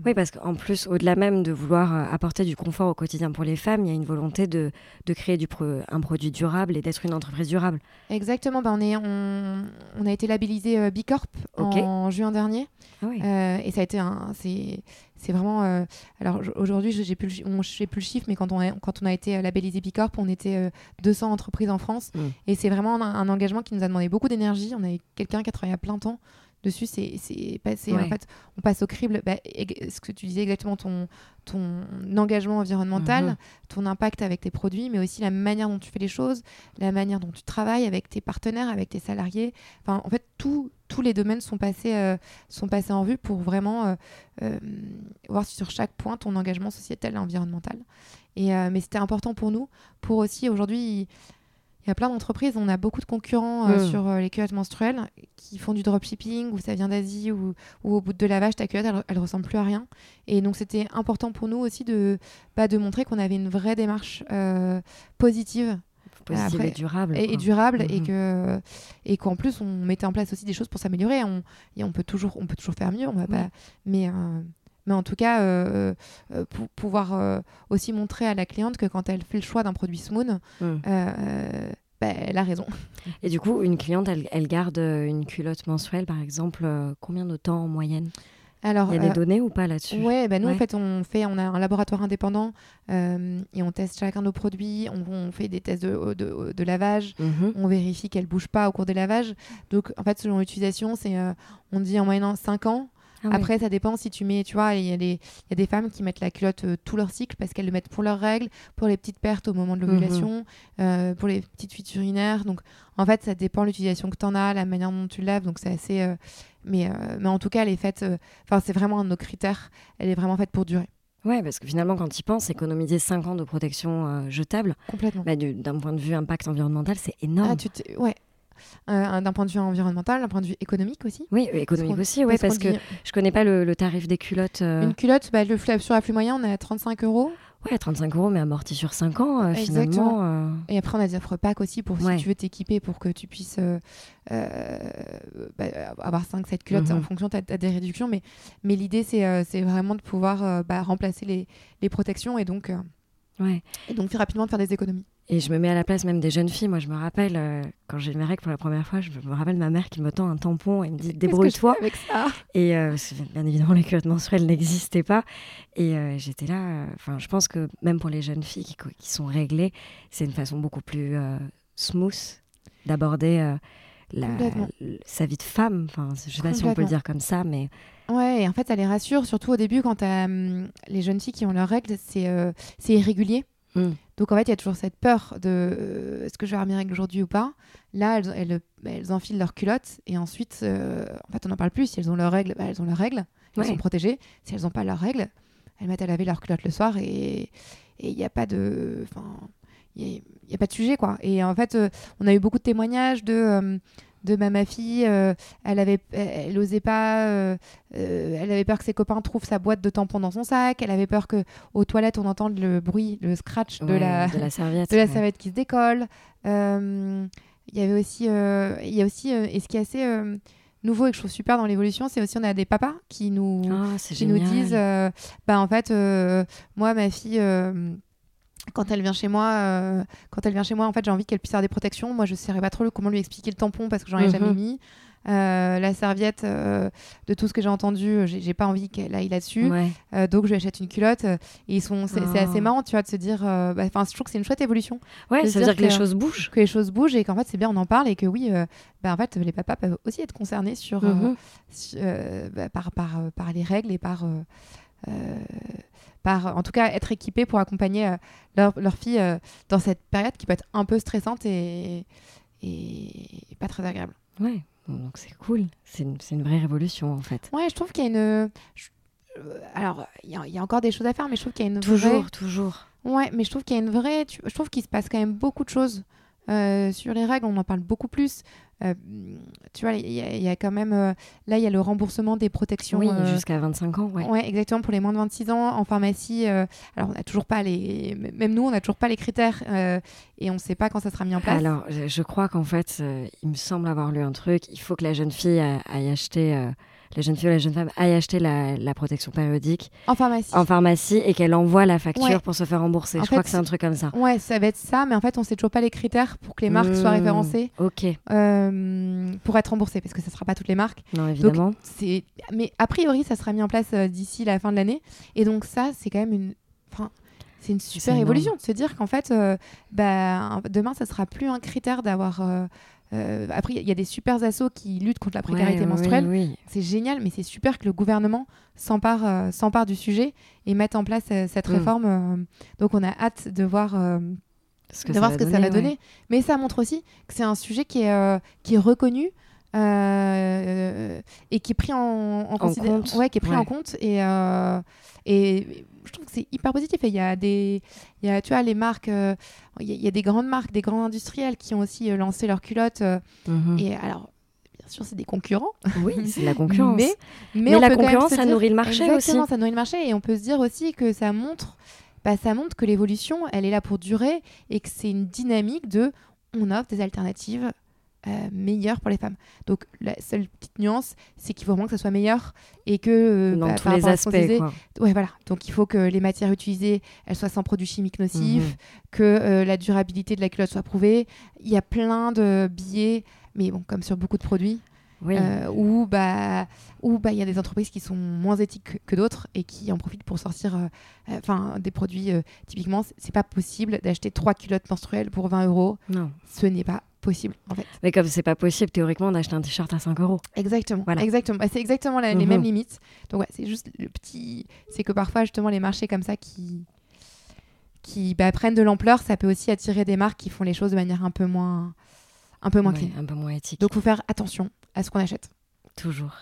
[SPEAKER 1] oui, parce qu'en plus, au-delà même de vouloir apporter du confort au quotidien pour les femmes, il y a une volonté de, de créer du un produit durable et d'être une entreprise durable.
[SPEAKER 2] Exactement, ben on, est, on, on a été labellisé Bicorp en juin dernier. Ah oui. et ça a été un, c'est, vraiment. Euh, alors aujourd'hui, je n'ai plus, plus le chiffre, mais quand on a, quand on a été euh, labellisé Bicorp, on était 200 euh, entreprises en France. Mm. Et c'est vraiment un, engagement qui nous a demandé beaucoup d'énergie. On avait quelqu'un qui a travaillé à plein temps dessus, c'est passé. En fait, on passe au crible. Bah, ce que tu disais exactement, ton, ton engagement environnemental, mhm. ton impact avec tes produits, mais aussi la manière dont tu fais les choses, la manière dont tu travailles avec tes partenaires, avec tes salariés. Enfin, en fait, tous les domaines sont passés, euh, sont passés en vue pour vraiment euh, euh, voir sur chaque point ton engagement sociétal et environnemental. Et, mais c'était important pour nous, pour aussi aujourd'hui il y a plein d'entreprises, on a beaucoup de concurrents euh, mm. sur euh, les culottes menstruelles qui font du dropshipping ou ça vient d'Asie ou, au bout de lavage, ta culotte, elle, ne ressemble plus à rien. Et donc, c'était important pour nous aussi de, bah, de montrer qu'on avait une vraie démarche euh, positive.
[SPEAKER 1] Positive et durable.
[SPEAKER 2] Et, durable, et mm-hmm. que et qu'en plus, on mettait en place aussi des choses pour s'améliorer. On, et on peut, toujours, on peut toujours faire mieux, on va pas. Mais mais en tout cas, euh, euh, pour pouvoir euh, aussi montrer à la cliente que quand elle fait le choix d'un produit Smoon, mm. bah, bah, elle a raison.
[SPEAKER 1] Et du coup, une cliente, elle, elle garde une culotte mensuelle, par exemple, combien de temps en moyenne?
[SPEAKER 2] Alors,
[SPEAKER 1] Il y a des données ou pas là-dessus?
[SPEAKER 2] Ouais, bah nous en fait on fait, on a un laboratoire indépendant et on teste chacun nos produits, on, on fait des tests de, de- de lavage,
[SPEAKER 1] Mhm.
[SPEAKER 2] on vérifie qu'elle bouge pas au cours des lavages. Donc en fait selon l'utilisation, c'est on dit en moyenne 5 ans.
[SPEAKER 1] Ah ouais.
[SPEAKER 2] Après ça dépend si tu mets, tu vois, il y, a des- il y a des femmes qui mettent la culotte euh, tout leur cycle parce qu'elles le mettent pour leurs règles, pour les petites pertes au moment de l'ovulation, euh, pour les petites fuites urinaires. Donc en fait ça dépend l'utilisation que tu en as, la manière dont tu le laves. Donc c'est assez... euh, mais, mais en tout cas elle est faite... Enfin c'est vraiment un de nos critères. Elle est vraiment faite pour durer.
[SPEAKER 1] Ouais, parce que finalement, quand tu y penses, économiser 5 ans de protection jetable,
[SPEAKER 2] Complètement.
[SPEAKER 1] bah, du- d'un point de vue impact environnemental, c'est énorme.
[SPEAKER 2] Ah, tu ouais. Euh, d'un point de vue environnemental, d'un point de vue économique aussi.
[SPEAKER 1] Oui, économique
[SPEAKER 2] Parce qu'on-
[SPEAKER 1] aussi, ouais, parce que
[SPEAKER 2] dit,
[SPEAKER 1] je connais pas le, le tarif des culottes. euh,
[SPEAKER 2] Une culotte, bah, le sur la flux moyen, on est à 35 euros.
[SPEAKER 1] Ouais, 35 euros, mais amorti sur 5 ans, euh, finalement. euh,
[SPEAKER 2] Et après, on a des offres pack aussi pour
[SPEAKER 1] Ouais.
[SPEAKER 2] si tu veux t'équiper pour que tu puisses euh, euh, bah, avoir 5-7 culottes
[SPEAKER 1] Mhm.
[SPEAKER 2] en fonction, tu as, des réductions. Mais, mais l'idée, c'est euh, vraiment de pouvoir euh, bah, remplacer les, les protections et donc, euh,
[SPEAKER 1] ouais.
[SPEAKER 2] et donc rapidement de faire des économies.
[SPEAKER 1] Et je me mets à la place même des jeunes filles. Moi, je me rappelle, euh, quand j'ai mes règles pour la première fois, je me rappelle ma mère qui me tend un tampon et me dit débrouille-toi. Et euh, bien évidemment, les culottes menstruelles n'existaient pas. Et euh, j'étais là. Enfin, je pense que même pour les jeunes filles qui, sont réglées, c'est une façon beaucoup plus smooth d'aborder sa vie de femme. Enfin, je sais pas si on peut le dire comme ça, mais
[SPEAKER 2] Ouais, et en fait, ça les rassure, surtout au début quand les jeunes filles qui ont leurs règles, c'est c'est irrégulier.
[SPEAKER 1] Mm.
[SPEAKER 2] Donc en fait, il y a toujours cette peur de euh, est-ce que je vais avoir mes règles aujourd'hui ou pas? Là, elles, elles, elles enfilent leurs culottes et ensuite, euh, en fait, on n'en parle plus. Si elles ont leurs règles, bah, elles ont leurs règles, elles
[SPEAKER 1] Ouais.
[SPEAKER 2] sont protégées. Si elles n'ont pas leurs règles, elles mettent à laver leurs culottes le soir et et il n'y a pas de, enfin, il y a, il y a pas de sujet quoi. Et en fait, euh, on a eu beaucoup de témoignages de de ma, ma fille, euh, elle avait, elle, osait pas, euh, euh, elle avait peur que ses copains trouvent sa boîte de tampons dans son sac, elle avait peur que aux toilettes on entende le bruit, le scratch de la
[SPEAKER 1] de la serviette.
[SPEAKER 2] de la
[SPEAKER 1] ouais.
[SPEAKER 2] serviette qui se décolle. Il y avait aussi, il y a aussi, et ce qui est assez nouveau et que je trouve super dans l'évolution, c'est aussi on a des papas qui nous,
[SPEAKER 1] Ah,
[SPEAKER 2] qui nous disent, bah en fait, moi ma fille. Quand elle vient chez moi, euh, quand elle vient chez moi, en fait, j'ai envie qu'elle puisse avoir des protections. Moi, je ne saurais pas trop comment lui expliquer le tampon parce que j'en ai
[SPEAKER 1] Mhm.
[SPEAKER 2] jamais mis. Euh, la serviette, euh, de tout ce que j'ai entendu, j'ai pas envie qu'elle aille là-dessus.
[SPEAKER 1] Ouais.
[SPEAKER 2] Donc je lui achète une culotte. et ils sont, c'est assez marrant, tu vois, de se dire. bah, Enfin, je trouve que c'est une chouette évolution
[SPEAKER 1] Ouais, ça veut
[SPEAKER 2] dire
[SPEAKER 1] dire que les choses bougent.
[SPEAKER 2] que les choses bougent et qu'en fait c'est bien on en parle et que oui bah, en fait les papas peuvent aussi être concernés sur,
[SPEAKER 1] Mhm.
[SPEAKER 2] su- bah, par, par, par les règles et par, euh, par en tout cas être équipés pour accompagner euh, leur, leur fille euh, dans cette période qui peut être un peu stressante et, et pas très agréable.
[SPEAKER 1] Ouais, donc c'est cool. C'est une, une vraie révolution en fait.
[SPEAKER 2] Ouais, je trouve qu'il y a une... je- euh, alors, il y, a- il y a encore des choses à faire, mais je trouve qu'il y a une
[SPEAKER 1] Toujours,
[SPEAKER 2] vraie...
[SPEAKER 1] toujours.
[SPEAKER 2] Ouais, mais je trouve qu'il y a une vraie. Je trouve qu'il se passe quand même beaucoup de choses euh, sur les règles. On en parle beaucoup plus. Euh, tu vois, il y, a- il y a quand même. euh, là, il y a le remboursement des protections.
[SPEAKER 1] Oui, jusqu'à 25 ans, ouais.
[SPEAKER 2] ouais. exactement, pour les moins de 26 ans en pharmacie. alors, on n'a toujours pas les. Même nous, on n'a toujours pas les critères et on ne sait pas quand ça sera mis en place.
[SPEAKER 1] Alors, je, crois qu'en fait, il me semble avoir lu un truc. Il faut que la jeune fille aille acheter, la jeune fille ou la jeune femme aille acheter la, la protection périodique
[SPEAKER 2] En pharmacie.
[SPEAKER 1] en pharmacie et qu'elle envoie la facture
[SPEAKER 2] Ouais.
[SPEAKER 1] pour se faire rembourser.
[SPEAKER 2] En
[SPEAKER 1] je crois que c'est un truc comme ça.
[SPEAKER 2] Ouais, ça va être ça, mais en fait, on sait toujours pas les critères pour que les marques soient
[SPEAKER 1] Mmh,
[SPEAKER 2] référencées
[SPEAKER 1] Ok,
[SPEAKER 2] euh, pour être remboursées, parce que ça sera pas toutes les marques.
[SPEAKER 1] non, évidemment.
[SPEAKER 2] c'est mais a priori ça sera mis en place euh, d'ici la fin de l'année et donc ça c'est quand même une enfin c'est une super évolution de se dire qu'en fait euh, bah, demain ça sera plus un critère d'avoir euh, après il y a des super assos qui luttent contre la précarité
[SPEAKER 1] Ouais,
[SPEAKER 2] menstruelle
[SPEAKER 1] oui.
[SPEAKER 2] c'est génial mais c'est super que le gouvernement s'empare euh, s'empare du sujet et mette en place euh, cette
[SPEAKER 1] Mm.
[SPEAKER 2] réforme donc on a hâte de voir
[SPEAKER 1] Ce que
[SPEAKER 2] de voir ce que ça va
[SPEAKER 1] ouais.
[SPEAKER 2] donner. Mais ça montre aussi que c'est un sujet qui est, qui est reconnu et qui est pris en, en,
[SPEAKER 1] compte.
[SPEAKER 2] Ouais, qui est pris en compte. Et, et je trouve que c'est hyper positif. Et il y a des, il y a, tu vois, les marques, euh, il y, a- il y a des grandes marques, des grands industriels qui ont aussi euh, lancé leurs culottes. euh,
[SPEAKER 1] Mhm.
[SPEAKER 2] Et alors, bien sûr, c'est des concurrents.
[SPEAKER 1] Oui, c'est la concurrence.
[SPEAKER 2] Mais,
[SPEAKER 1] Mais
[SPEAKER 2] on
[SPEAKER 1] la
[SPEAKER 2] peut
[SPEAKER 1] concurrence, ça
[SPEAKER 2] dire-
[SPEAKER 1] nourrit le marché
[SPEAKER 2] Exactement,
[SPEAKER 1] aussi.
[SPEAKER 2] ça nourrit le marché. Et on peut se dire aussi que ça montre, bah, ça montre que l'évolution, elle est là pour durer et que c'est une dynamique de on offre des alternatives euh, meilleur pour les femmes. Donc la seule petite nuance, c'est qu'il faut vraiment que ça soit meilleur et que
[SPEAKER 1] Dans
[SPEAKER 2] bah,
[SPEAKER 1] tous les aspects,
[SPEAKER 2] disait,
[SPEAKER 1] quoi.
[SPEAKER 2] Ouais, voilà. Donc il faut que les matières utilisées, elles soient sans produits chimiques nocifs,
[SPEAKER 1] Mhm.
[SPEAKER 2] que euh, la durabilité de la culotte soit prouvée. Il y a plein de billets, mais bon, comme sur beaucoup de produits,
[SPEAKER 1] Oui.
[SPEAKER 2] euh, où bah où bah il y a des entreprises qui sont moins éthiques que, d'autres et qui en profitent pour sortir euh, euh, enfin des produits euh, typiquement c'est pas possible d'acheter trois culottes menstruelles pour 20 euros
[SPEAKER 1] Non.
[SPEAKER 2] ce n'est pas possible en fait
[SPEAKER 1] Mais comme c'est pas possible, théoriquement, d'acheter un t-shirt à 5 euros.
[SPEAKER 2] exactement
[SPEAKER 1] Voilà.
[SPEAKER 2] exactement Bah, c'est exactement la- les
[SPEAKER 1] Mhm.
[SPEAKER 2] mêmes limites donc ouais c'est juste le petit c'est que parfois justement les marchés comme ça qui qui bah, prennent de l'ampleur ça peut aussi attirer des marques qui font les choses de manière un peu moins un peu moins
[SPEAKER 1] Ouais,
[SPEAKER 2] clean
[SPEAKER 1] un peu moins éthique.
[SPEAKER 2] donc faut faire attention à ce qu'on achète
[SPEAKER 1] Toujours.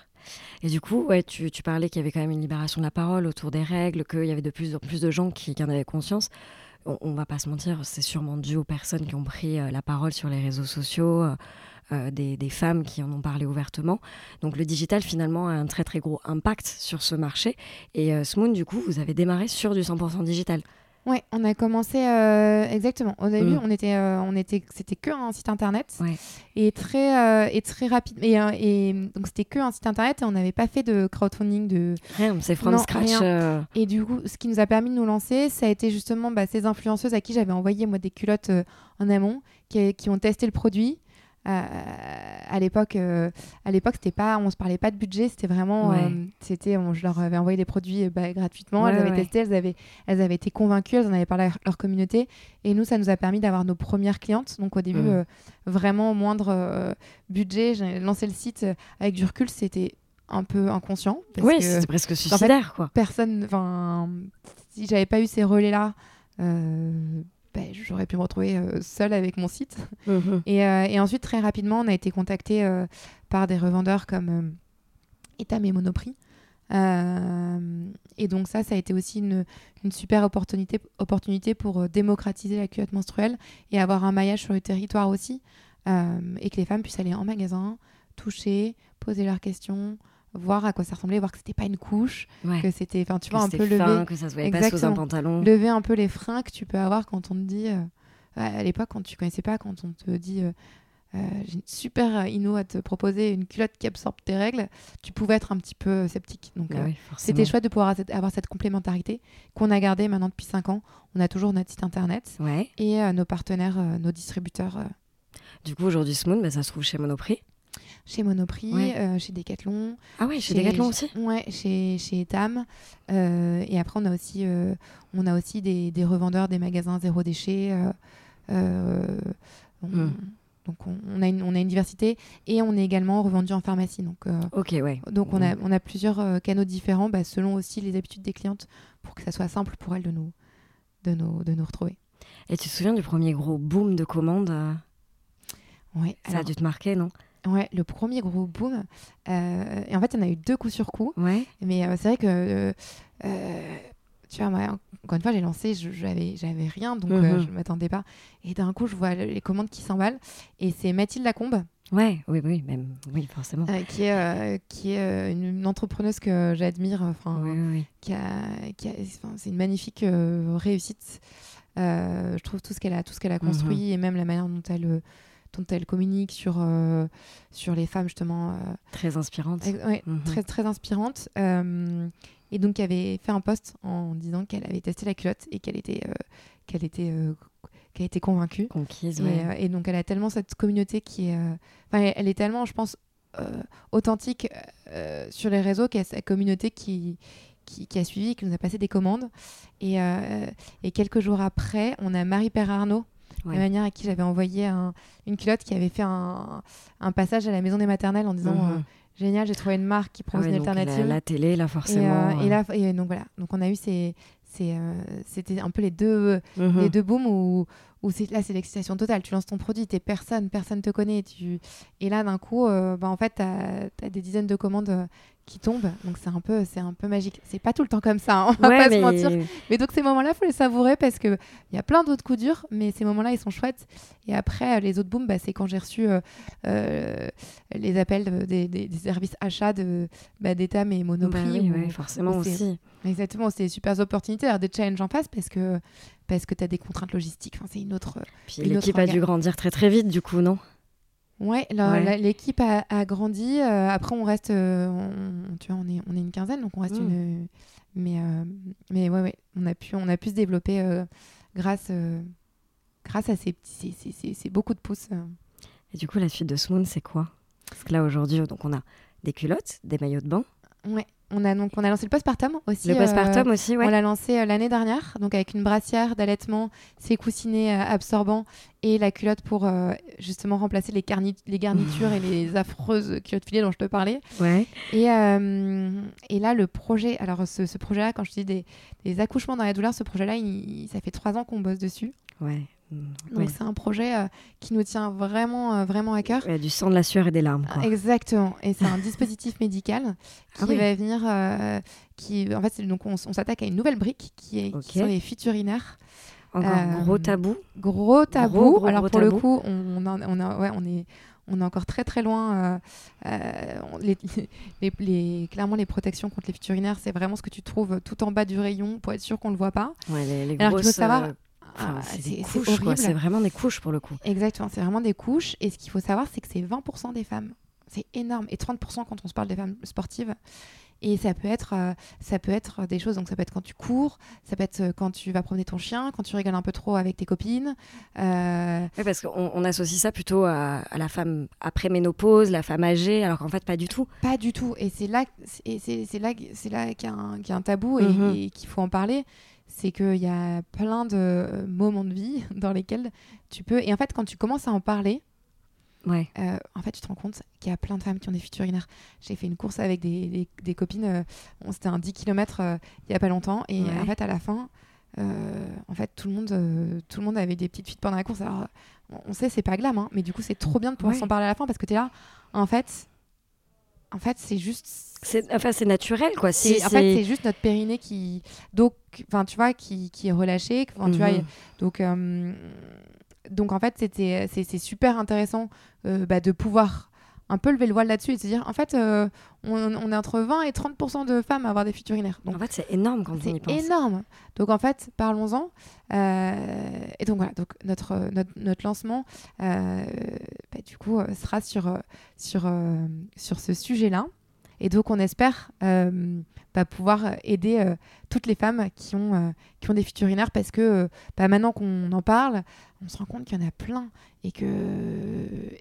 [SPEAKER 1] Et du coup, ouais, tu, tu parlais qu'il y avait quand même une libération de la parole autour des règles, qu'il y avait de plus en plus de gens qui, qui en avaient conscience. On, on va pas se mentir, c'est sûrement dû aux personnes qui ont pris euh, la parole sur les réseaux sociaux, euh, euh, des, femmes qui en ont parlé ouvertement. Donc le digital, finalement, a un très très gros impact sur ce marché. Et euh, Smoon, du coup, vous avez démarré sur du 100% digital.
[SPEAKER 2] Ouais, on a commencé euh, exactement. Au début,
[SPEAKER 1] Mm.
[SPEAKER 2] on était, euh, on était, c'était que un site internet
[SPEAKER 1] Ouais.
[SPEAKER 2] et très euh, et très rapide. Et, et donc c'était que un site internet et on n'avait pas fait de crowdfunding de.
[SPEAKER 1] Rien, c'est from
[SPEAKER 2] Non,
[SPEAKER 1] scratch.
[SPEAKER 2] Et du coup, ce qui nous a permis de nous lancer, ça a été justement bah, ces influenceuses à qui j'avais envoyé moi des culottes en amont, qui, qui ont testé le produit. Euh, à l'époque, euh, à l'époque, c'était pas, on se parlait pas de budget, c'était vraiment,
[SPEAKER 1] Ouais.
[SPEAKER 2] euh, c'était, je leur avais envoyé des produits bah, gratuitement,
[SPEAKER 1] Ouais,
[SPEAKER 2] elles avaient
[SPEAKER 1] ouais.
[SPEAKER 2] testé, elles avaient, elles avaient été convaincues, elles en avaient parlé à leur communauté, et nous, ça nous a permis d'avoir nos premières clientes. Donc au début, euh, vraiment au moindre budget, j'ai lancé le site avec du recul, c'était un peu inconscient. parce
[SPEAKER 1] Oui, c'est presque suicidaire, quoi.
[SPEAKER 2] personne. Enfin, si j'avais pas eu ces relais-là, euh, ben, j'aurais pu me retrouver euh, seule avec mon site.
[SPEAKER 1] Mhm.
[SPEAKER 2] Et, euh, et ensuite, très rapidement, on a été contacté euh, par des revendeurs comme Etam et Monoprix. Euh, et donc ça, ça a été aussi une, une super opportunité, opportunité pour euh, démocratiser la culotte menstruelle et avoir un maillage sur le territoire aussi. euh, et que les femmes puissent aller en magasin, toucher, poser leurs questions, voir à quoi ça ressemblait, voir que c'était pas une couche,
[SPEAKER 1] Ouais.
[SPEAKER 2] que c'était, enfin tu
[SPEAKER 1] Que
[SPEAKER 2] vois, un peu
[SPEAKER 1] fin,
[SPEAKER 2] lever,
[SPEAKER 1] que ça se voyait pas sous un pantalon.
[SPEAKER 2] lever un peu les freins que tu peux avoir quand on te dit, euh, à l'époque quand tu connaissais pas, quand on te dit euh, euh, j'ai une super inno à te proposer, une culotte qui absorbe tes règles, tu pouvais être un petit peu sceptique. Donc
[SPEAKER 1] Ah
[SPEAKER 2] euh,
[SPEAKER 1] forcément.
[SPEAKER 2] c'était chouette de pouvoir avoir cette- complémentarité qu'on a gardée maintenant depuis 5 ans. On a toujours notre site internet
[SPEAKER 1] Ouais.
[SPEAKER 2] et euh, nos partenaires, euh, nos distributeurs euh,
[SPEAKER 1] Du coup, aujourd'hui, Smoon, bah, ça se trouve chez Monoprix.
[SPEAKER 2] Chez Monoprix,
[SPEAKER 1] Ouais.
[SPEAKER 2] euh, chez Decathlon,
[SPEAKER 1] Ah ouais, chez Decathlon aussi
[SPEAKER 2] Ouais, chez, chez Etam. Euh, et après, on a aussi, euh, on a aussi des, des revendeurs des magasins zéro déchet. on-
[SPEAKER 1] Hmm.
[SPEAKER 2] Donc, on, on a une, on a une diversité. Et on est également revendu en pharmacie. Donc, euh,
[SPEAKER 1] Ok, ouais.
[SPEAKER 2] donc on, a, on a plusieurs euh, canaux différents bah, selon aussi les habitudes des clientes pour que ça soit simple pour elles de nous, de nous, de nous retrouver.
[SPEAKER 1] Et tu te souviens du premier gros boom de commandes euh,
[SPEAKER 2] Ouais,
[SPEAKER 1] Ça a dû te marquer, non?
[SPEAKER 2] Ouais, le premier gros boom. euh, et en fait, il y en a eu deux coups sur coup.
[SPEAKER 1] Ouais.
[SPEAKER 2] Mais euh, c'est vrai que, euh, tu vois, moi, encore une fois, j'ai lancé, j'avais j'avais rien, donc
[SPEAKER 1] Mhm.
[SPEAKER 2] je ne m'attendais pas. Et d'un coup, je vois le- les commandes qui s'emballent. Et c'est Mathilde Lacombe,
[SPEAKER 1] Ouais, oui, oui, même, oui, forcément.
[SPEAKER 2] qui est, qui est une, une entrepreneuse que j'admire. Enfin,
[SPEAKER 1] Oui, oui,
[SPEAKER 2] qui a, qui a- c'est une magnifique réussite. Je trouve tout ce qu'elle a, tout ce qu'elle a
[SPEAKER 1] Mhm.
[SPEAKER 2] construit et même la manière dont elle, dont elle communique sur, euh, sur les femmes justement. euh,
[SPEAKER 1] Très inspirante.
[SPEAKER 2] Ex- ouais,
[SPEAKER 1] Mhm.
[SPEAKER 2] très, très inspirante. Euh, et donc, elle avait fait un post en disant qu'elle avait testé la culotte et qu'elle était, euh, qu'elle était, euh, qu'elle était convaincue.
[SPEAKER 1] Conquise,
[SPEAKER 2] Et,
[SPEAKER 1] ouais.
[SPEAKER 2] euh, et donc, elle a tellement cette communauté qui est. euh, Enfin, elle, est tellement, je pense, euh, authentique euh, sur les réseaux qu'il y a sa communauté qui. Qui, qui a suivi, qui nous a passé des commandes. Et, euh, et quelques jours après, on a Marie-Père Arnaud,
[SPEAKER 1] Ouais.
[SPEAKER 2] la manière à qui j'avais envoyé un- une culotte qui avait fait un, un passage à la maison des maternelles en disant
[SPEAKER 1] Mhm.
[SPEAKER 2] euh, Génial, j'ai trouvé une marque qui
[SPEAKER 1] Ah
[SPEAKER 2] propose
[SPEAKER 1] ouais,
[SPEAKER 2] une alternative.
[SPEAKER 1] La, la télé, là,
[SPEAKER 2] et,
[SPEAKER 1] forcément.
[SPEAKER 2] euh, et là, et donc voilà. Donc on a eu ces, ces, euh, c'était un peu les deux,
[SPEAKER 1] Mhm.
[SPEAKER 2] les deux booms où, là c'est l'excitation totale. Tu lances ton produit, t'es personne, personne te connaît. Tu... Et là d'un coup, euh, bah, en fait, t'as as des dizaines de commandes euh, qui tombent. Donc c'est un peu, c'est un peu magique. C'est pas tout le temps comme ça. hein, on va pas
[SPEAKER 1] mais...
[SPEAKER 2] se mentir. Mais donc ces moments-là, faut les savourer parce que il y a plein d'autres coups durs, mais ces moments-là, ils sont chouettes. Et après, euh, les autres booms, bah, c'est quand j'ai reçu euh, euh, les appels de- des, des- des services achats de bah, et
[SPEAKER 1] Bah
[SPEAKER 2] Monoprix.
[SPEAKER 1] oui,
[SPEAKER 2] où-
[SPEAKER 1] ouais, forcément aussi.
[SPEAKER 2] Exactement, c'est des super opportunités, alors des challenges en face parce que parce que tu as des contraintes logistiques. Enfin, c'est une autre.
[SPEAKER 1] Puis l'équipe a dû grandir très très vite, du coup, non?
[SPEAKER 2] Ouais, l'équipe a, a grandi. euh, après, on reste, euh, on, tu vois, on est, on est une quinzaine, donc on reste
[SPEAKER 1] Mm.
[SPEAKER 2] une. Mais, euh, mais ouais, ouais, on a pu, on a pu se développer euh, grâce, grâce à ces petits, ces, ces- ces- beaucoup de pouces.
[SPEAKER 1] Et du coup, la suite de Smoon, c'est quoi? Parce que là, aujourd'hui, donc on a des culottes, des maillots de bain.
[SPEAKER 2] Ouais, on a donc, on a lancé le postpartum aussi.
[SPEAKER 1] le
[SPEAKER 2] euh,
[SPEAKER 1] postpartum aussi, ouais.
[SPEAKER 2] On l'a lancé euh, l'année dernière, donc avec une brassière d'allaitement, ses coussinets euh, absorbants et la culotte pour euh, justement remplacer les, garni- les garnitures et les affreuses culottes filées dont je te parlais.
[SPEAKER 1] Ouais.
[SPEAKER 2] Et, euh, et là, le projet, alors ce, ce projet-là, quand je dis des, des accouchements dans la douleur, ce projet-là, ça fait trois ans qu'on bosse dessus.
[SPEAKER 1] Ouais.
[SPEAKER 2] Donc c'est un projet euh, qui nous tient vraiment, euh, vraiment à cœur.
[SPEAKER 1] Il y a du sang, de la sueur et des larmes. Quoi.
[SPEAKER 2] Exactement. Et c'est un dispositif médical qui
[SPEAKER 1] Ah oui.
[SPEAKER 2] va venir. euh, qui, en fait, donc on, s'attaque à une nouvelle brique qui, est,
[SPEAKER 1] Ok.
[SPEAKER 2] qui sont les fuites urinaires.
[SPEAKER 1] Encore
[SPEAKER 2] Euh,
[SPEAKER 1] gros tabou.
[SPEAKER 2] Gros tabou.
[SPEAKER 1] Gros, gros,
[SPEAKER 2] Alors
[SPEAKER 1] gros
[SPEAKER 2] pour
[SPEAKER 1] tabou.
[SPEAKER 2] le coup, on, on, en- on a, ouais, on est. On est encore très très loin. euh, euh, on- les, les- les- clairement, les protections contre les fuites urinaires, c'est vraiment ce que tu trouves tout en bas du rayon pour être sûr qu'on ne le voit pas.
[SPEAKER 1] Ouais, les, les
[SPEAKER 2] Alors qu'il faut savoir,
[SPEAKER 1] euh, enfin,
[SPEAKER 2] Ah,
[SPEAKER 1] c'est des
[SPEAKER 2] c'est
[SPEAKER 1] couches, vraiment des couches pour le coup.
[SPEAKER 2] Exactement, c'est vraiment des couches. Et ce qu'il faut savoir, c'est que c'est 20% des femmes. C'est énorme. Et 30% quand on se parle des femmes sportives. Et ça peut être, euh, ça peut être des choses. Donc ça peut être quand tu cours, ça peut être euh, quand tu vas promener ton chien, quand tu rigoles un peu trop avec tes copines. Euh,
[SPEAKER 1] Oui, parce qu'on on associe ça plutôt à, à la femme après ménopause, la femme âgée, alors qu'en fait, pas du tout.
[SPEAKER 2] pas du tout. Et c'est là, c'est là, c'est là qu'il y, a un- qu'il y a un tabou et,
[SPEAKER 1] Mhm.
[SPEAKER 2] et qu'il faut en parler. C'est qu'il y a plein de euh, moments de vie dans lesquels tu peux. Et en fait, quand tu commences à en parler,
[SPEAKER 1] Ouais.
[SPEAKER 2] Euh, en fait, tu te rends compte qu'il y a plein de femmes qui ont des fuites urinaires. J'ai fait une course avec des, des- des copines, euh, on- c'était un 10 km il y a pas longtemps, et
[SPEAKER 1] Ouais.
[SPEAKER 2] en fait, à la fin, en fait, tout le, monde, tout le monde avait des petites fuites pendant la course. Alors, on- sait, c'est pas glam, hein, mais du coup, c'est trop bien de pouvoir
[SPEAKER 1] Ouais.
[SPEAKER 2] s'en parler à la fin parce que tu es là, en fait, en fait, c'est juste.
[SPEAKER 1] C'est, enfin, c'est naturel, quoi.
[SPEAKER 2] C'est- en fait, c'est juste notre périnée qui, donc, enfin, tu vois, qui, qui est relâché. Enfin, tu vois,
[SPEAKER 1] Mhm.
[SPEAKER 2] donc, euh, donc en fait, c'était, c'est, c'est super intéressant euh, bah, de pouvoir un peu lever le voile là-dessus et se dire, en fait, euh, on, on est entre 20 et 30% de femmes à avoir des fuites urinaires. Donc,
[SPEAKER 1] En fait, c'est énorme quand on y
[SPEAKER 2] c'est
[SPEAKER 1] pense.
[SPEAKER 2] énorme. Donc en fait, parlons-en. Euh, et donc voilà, donc notre, euh, notre, notre lancement, euh, bah, du coup, sera sur, sur, sur ce sujet-là. Et donc on espère euh, bah, pouvoir aider euh, toutes les femmes qui ont, euh, qui ont des fuites urinaires parce que euh, bah, maintenant qu'on en parle, on se rend compte qu'il y en a plein et que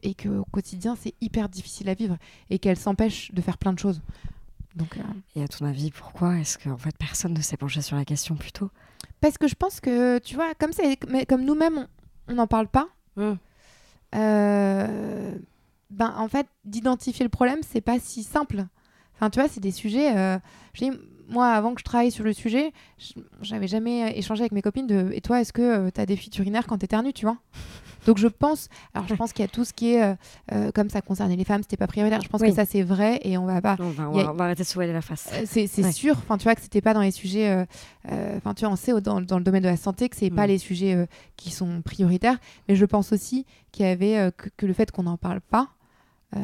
[SPEAKER 2] et que au quotidien c'est hyper difficile à vivre et qu'elles s'empêchent de faire plein de choses. Donc euh,
[SPEAKER 1] Et à ton avis, pourquoi est-ce qu'en fait, personne ne s'est penché sur la question plus tôt?
[SPEAKER 2] Parce que je pense que, tu vois, comme, comme nous-mêmes, on n'en parle pas,
[SPEAKER 1] Hum.
[SPEAKER 2] euh, ben, en fait, d'identifier le problème, c'est pas si simple. Enfin, tu vois, c'est des sujets. euh, moi, avant que je travaille sur le sujet, je- j'avais jamais échangé avec mes copines de. Et toi, est-ce que tu as des fuites urinaires quand t'éternues, tu vois? Donc, je pense. Alors, je pense qu'il y a tout ce qui est. euh, euh, comme ça concernait les femmes, c'était pas prioritaire. Je pense
[SPEAKER 1] Oui.
[SPEAKER 2] que ça, c'est vrai et on va pas.
[SPEAKER 1] on, va, on,
[SPEAKER 2] a-
[SPEAKER 1] va arrêter de se la face.
[SPEAKER 2] Euh, C'est
[SPEAKER 1] Ouais.
[SPEAKER 2] sûr, enfin tu vois que c'était pas dans les sujets, euh, euh, enfin tu vois on sait dans, dans le domaine de la santé que c'est pas
[SPEAKER 1] Mm.
[SPEAKER 2] les sujets euh, qui sont prioritaires, mais je pense aussi qu'il y avait euh, que, que le fait qu'on n'en parle pas euh,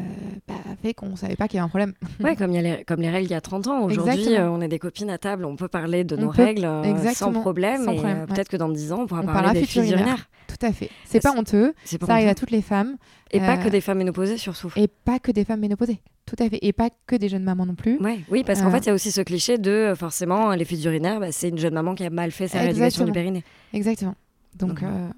[SPEAKER 2] bah, fait qu'on savait pas qu'il y avait un problème.
[SPEAKER 1] Ouais, comme, y a les, comme les règles il y a 30 ans. Aujourd'hui,
[SPEAKER 2] Exactement.
[SPEAKER 1] euh, on est des copines à table, on peut parler de
[SPEAKER 2] On
[SPEAKER 1] nos
[SPEAKER 2] peut-
[SPEAKER 1] règles euh, sans
[SPEAKER 2] exactement,
[SPEAKER 1] problème.
[SPEAKER 2] sans problème,
[SPEAKER 1] euh,
[SPEAKER 2] ouais.
[SPEAKER 1] peut-être que dans 10 ans, on pourra
[SPEAKER 2] On
[SPEAKER 1] parler des
[SPEAKER 2] fuites urinaires. Tout à fait. C'est pas honteux, ça arrive
[SPEAKER 1] honteux.
[SPEAKER 2] à toutes les femmes
[SPEAKER 1] Et pas
[SPEAKER 2] euh,
[SPEAKER 1] que des femmes ménopausées, surtout.
[SPEAKER 2] et pas que des femmes ménopausées. Tout à fait. Et pas que des jeunes mamans non plus.
[SPEAKER 1] Ouais, oui, parce qu'en
[SPEAKER 2] Euh.
[SPEAKER 1] fait, il y a aussi ce cliché de forcément les fuites urinaires, bah, c'est une jeune maman qui a mal fait sa rééducation du
[SPEAKER 2] Exactement.
[SPEAKER 1] périnée.
[SPEAKER 2] Exactement. Donc
[SPEAKER 1] Mhm.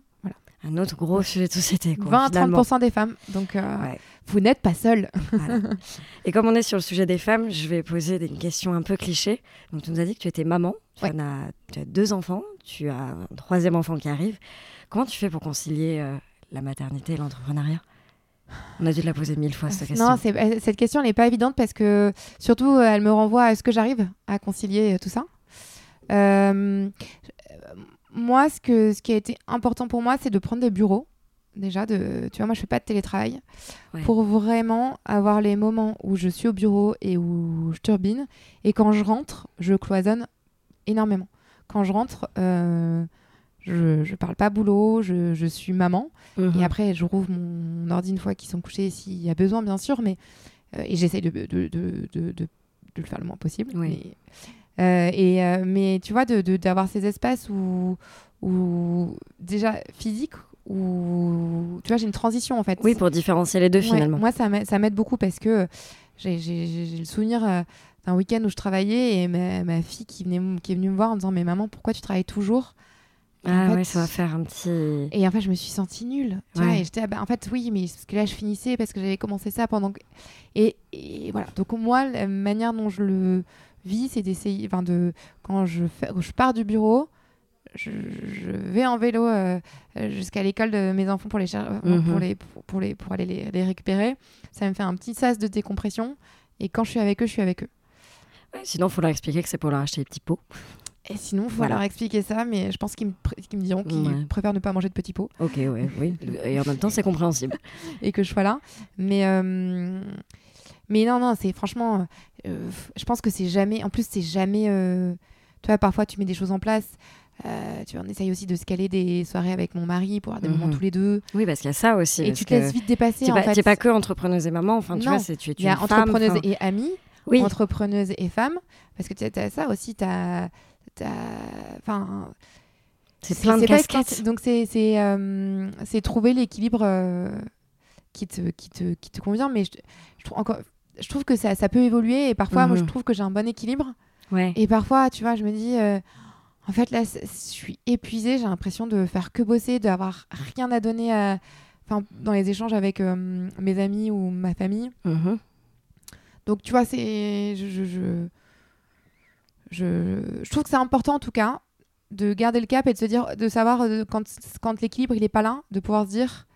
[SPEAKER 1] Un autre gros sujet de société. Quoi,
[SPEAKER 2] 20 à
[SPEAKER 1] finalement.
[SPEAKER 2] 30% des femmes. Donc euh,
[SPEAKER 1] Ouais.
[SPEAKER 2] vous n'êtes pas seul.
[SPEAKER 1] Voilà. Et comme on est sur le sujet des femmes, je vais poser des- une question un peu cliché. Donc, tu nous as dit que tu étais maman, tu,
[SPEAKER 2] Ouais.
[SPEAKER 1] en as, tu as deux enfants, tu as un troisième enfant qui arrive. Comment tu fais pour concilier euh, la maternité et l'entrepreneuriat? On a dû te la poser mille fois, cette question.
[SPEAKER 2] Non, euh, cette question, n'est pas évidente parce que surtout, elle me renvoie à ce que j'arrive à concilier tout ça. Euh, moi, ce, que, ce qui a été important pour moi, c'est de prendre des bureaux. Déjà, de, tu vois, moi, je fais pas de télétravail.
[SPEAKER 1] Ouais.
[SPEAKER 2] Pour vraiment avoir les moments où je suis au bureau et où je turbine. Et quand je rentre, je cloisonne énormément. Quand je rentre, euh, je, je parle pas boulot, je, je suis maman.
[SPEAKER 1] Mhm.
[SPEAKER 2] Et après, je rouvre mon ordi une fois qu'ils sont couchés, s'il y a besoin, bien sûr. Mais, euh, et j'essaye de, de, de, de, de- le faire le moins possible. Mais, et, euh, mais tu vois, d'avoir de, d'avoir ces espaces où, où, déjà physiques, où tu vois, j'ai une transition en fait.
[SPEAKER 1] Oui, pour différencier les deux
[SPEAKER 2] Ouais,
[SPEAKER 1] finalement.
[SPEAKER 2] moi, ça m'aide beaucoup parce que j'ai le souvenir euh, d'un week-end où je travaillais et ma, ma fille qui, venait, qui est venue me voir en me disant Mais maman, pourquoi tu travailles toujours? Et en
[SPEAKER 1] ah
[SPEAKER 2] fait,
[SPEAKER 1] ouais, ça va faire un petit.
[SPEAKER 2] Et en fait, je me suis sentie nulle. Tu vois,
[SPEAKER 1] Ouais.
[SPEAKER 2] et j'étais, ah bah, en fait, oui, mais parce que là, je finissais parce que j'avais commencé ça pendant. Et, et voilà. Donc, moi, la manière dont je le vis, c'est d'essayer. Enfin, de. Quand je, fais, je pars du bureau, je, je vais en vélo euh, jusqu'à l'école de mes enfants pour les, cher- euh,
[SPEAKER 1] Mhm.
[SPEAKER 2] pour les, pour, pour les, pour aller les, les récupérer. Ça me fait un petit sas de décompression. Et quand je suis avec eux, je suis avec eux.
[SPEAKER 1] Ouais, Sinon, il faut leur expliquer que c'est pour leur acheter des petits pots.
[SPEAKER 2] Et sinon, il faut
[SPEAKER 1] Voilà.
[SPEAKER 2] leur expliquer ça, mais je pense qu'ils me, qu'ils me diront qu'ils
[SPEAKER 1] Ouais.
[SPEAKER 2] préfèrent ne pas manger de petits pots.
[SPEAKER 1] Ok, ouais, oui. Et en même temps, c'est compréhensible.
[SPEAKER 2] et que je sois là. Mais, euh, mais non, non, c'est franchement, euh, je pense que c'est jamais, en plus, c'est jamais, euh, tu vois, parfois tu mets des choses en place. euh, tu vois, on essaye aussi de se caler des soirées avec mon mari pour avoir des
[SPEAKER 1] Mhm.
[SPEAKER 2] moments tous les deux.
[SPEAKER 1] Oui, parce qu'il y a ça aussi.
[SPEAKER 2] Et tu te laisses vite dépasser.
[SPEAKER 1] T'es
[SPEAKER 2] en
[SPEAKER 1] pas, pas que entrepreneuse et maman, enfin, tu
[SPEAKER 2] Non.
[SPEAKER 1] vois, c'est, tu es
[SPEAKER 2] Il y a
[SPEAKER 1] femme,
[SPEAKER 2] entrepreneuse
[SPEAKER 1] enfin,
[SPEAKER 2] et amie,
[SPEAKER 1] Oui,
[SPEAKER 2] entrepreneuse et femme. Parce que tu as ça aussi, tu as. Enfin,
[SPEAKER 1] c'est plein de casquettes.
[SPEAKER 2] Donc, c'est c'est, euh, trouver l'équilibre euh, qui, te, qui, te, qui te convient. Mais je, je trouve encore. Je trouve que ça, ça peut évoluer et parfois, moi, je
[SPEAKER 1] Mhm.
[SPEAKER 2] trouve que j'ai un bon équilibre.
[SPEAKER 1] Ouais.
[SPEAKER 2] Et parfois, tu vois, je me dis, euh, en fait, là, je suis épuisée. J'ai l'impression de faire que bosser, d'avoir rien à donner à- enfin, dans les échanges avec euh, mes amis ou ma famille.
[SPEAKER 1] Mhm.
[SPEAKER 2] Donc, tu vois, c'est. Je, je, je, je, je trouve que c'est important, en tout cas, de garder le cap et de se dire, de savoir euh, quand, quand l'équilibre, il est pas là, de pouvoir se dire,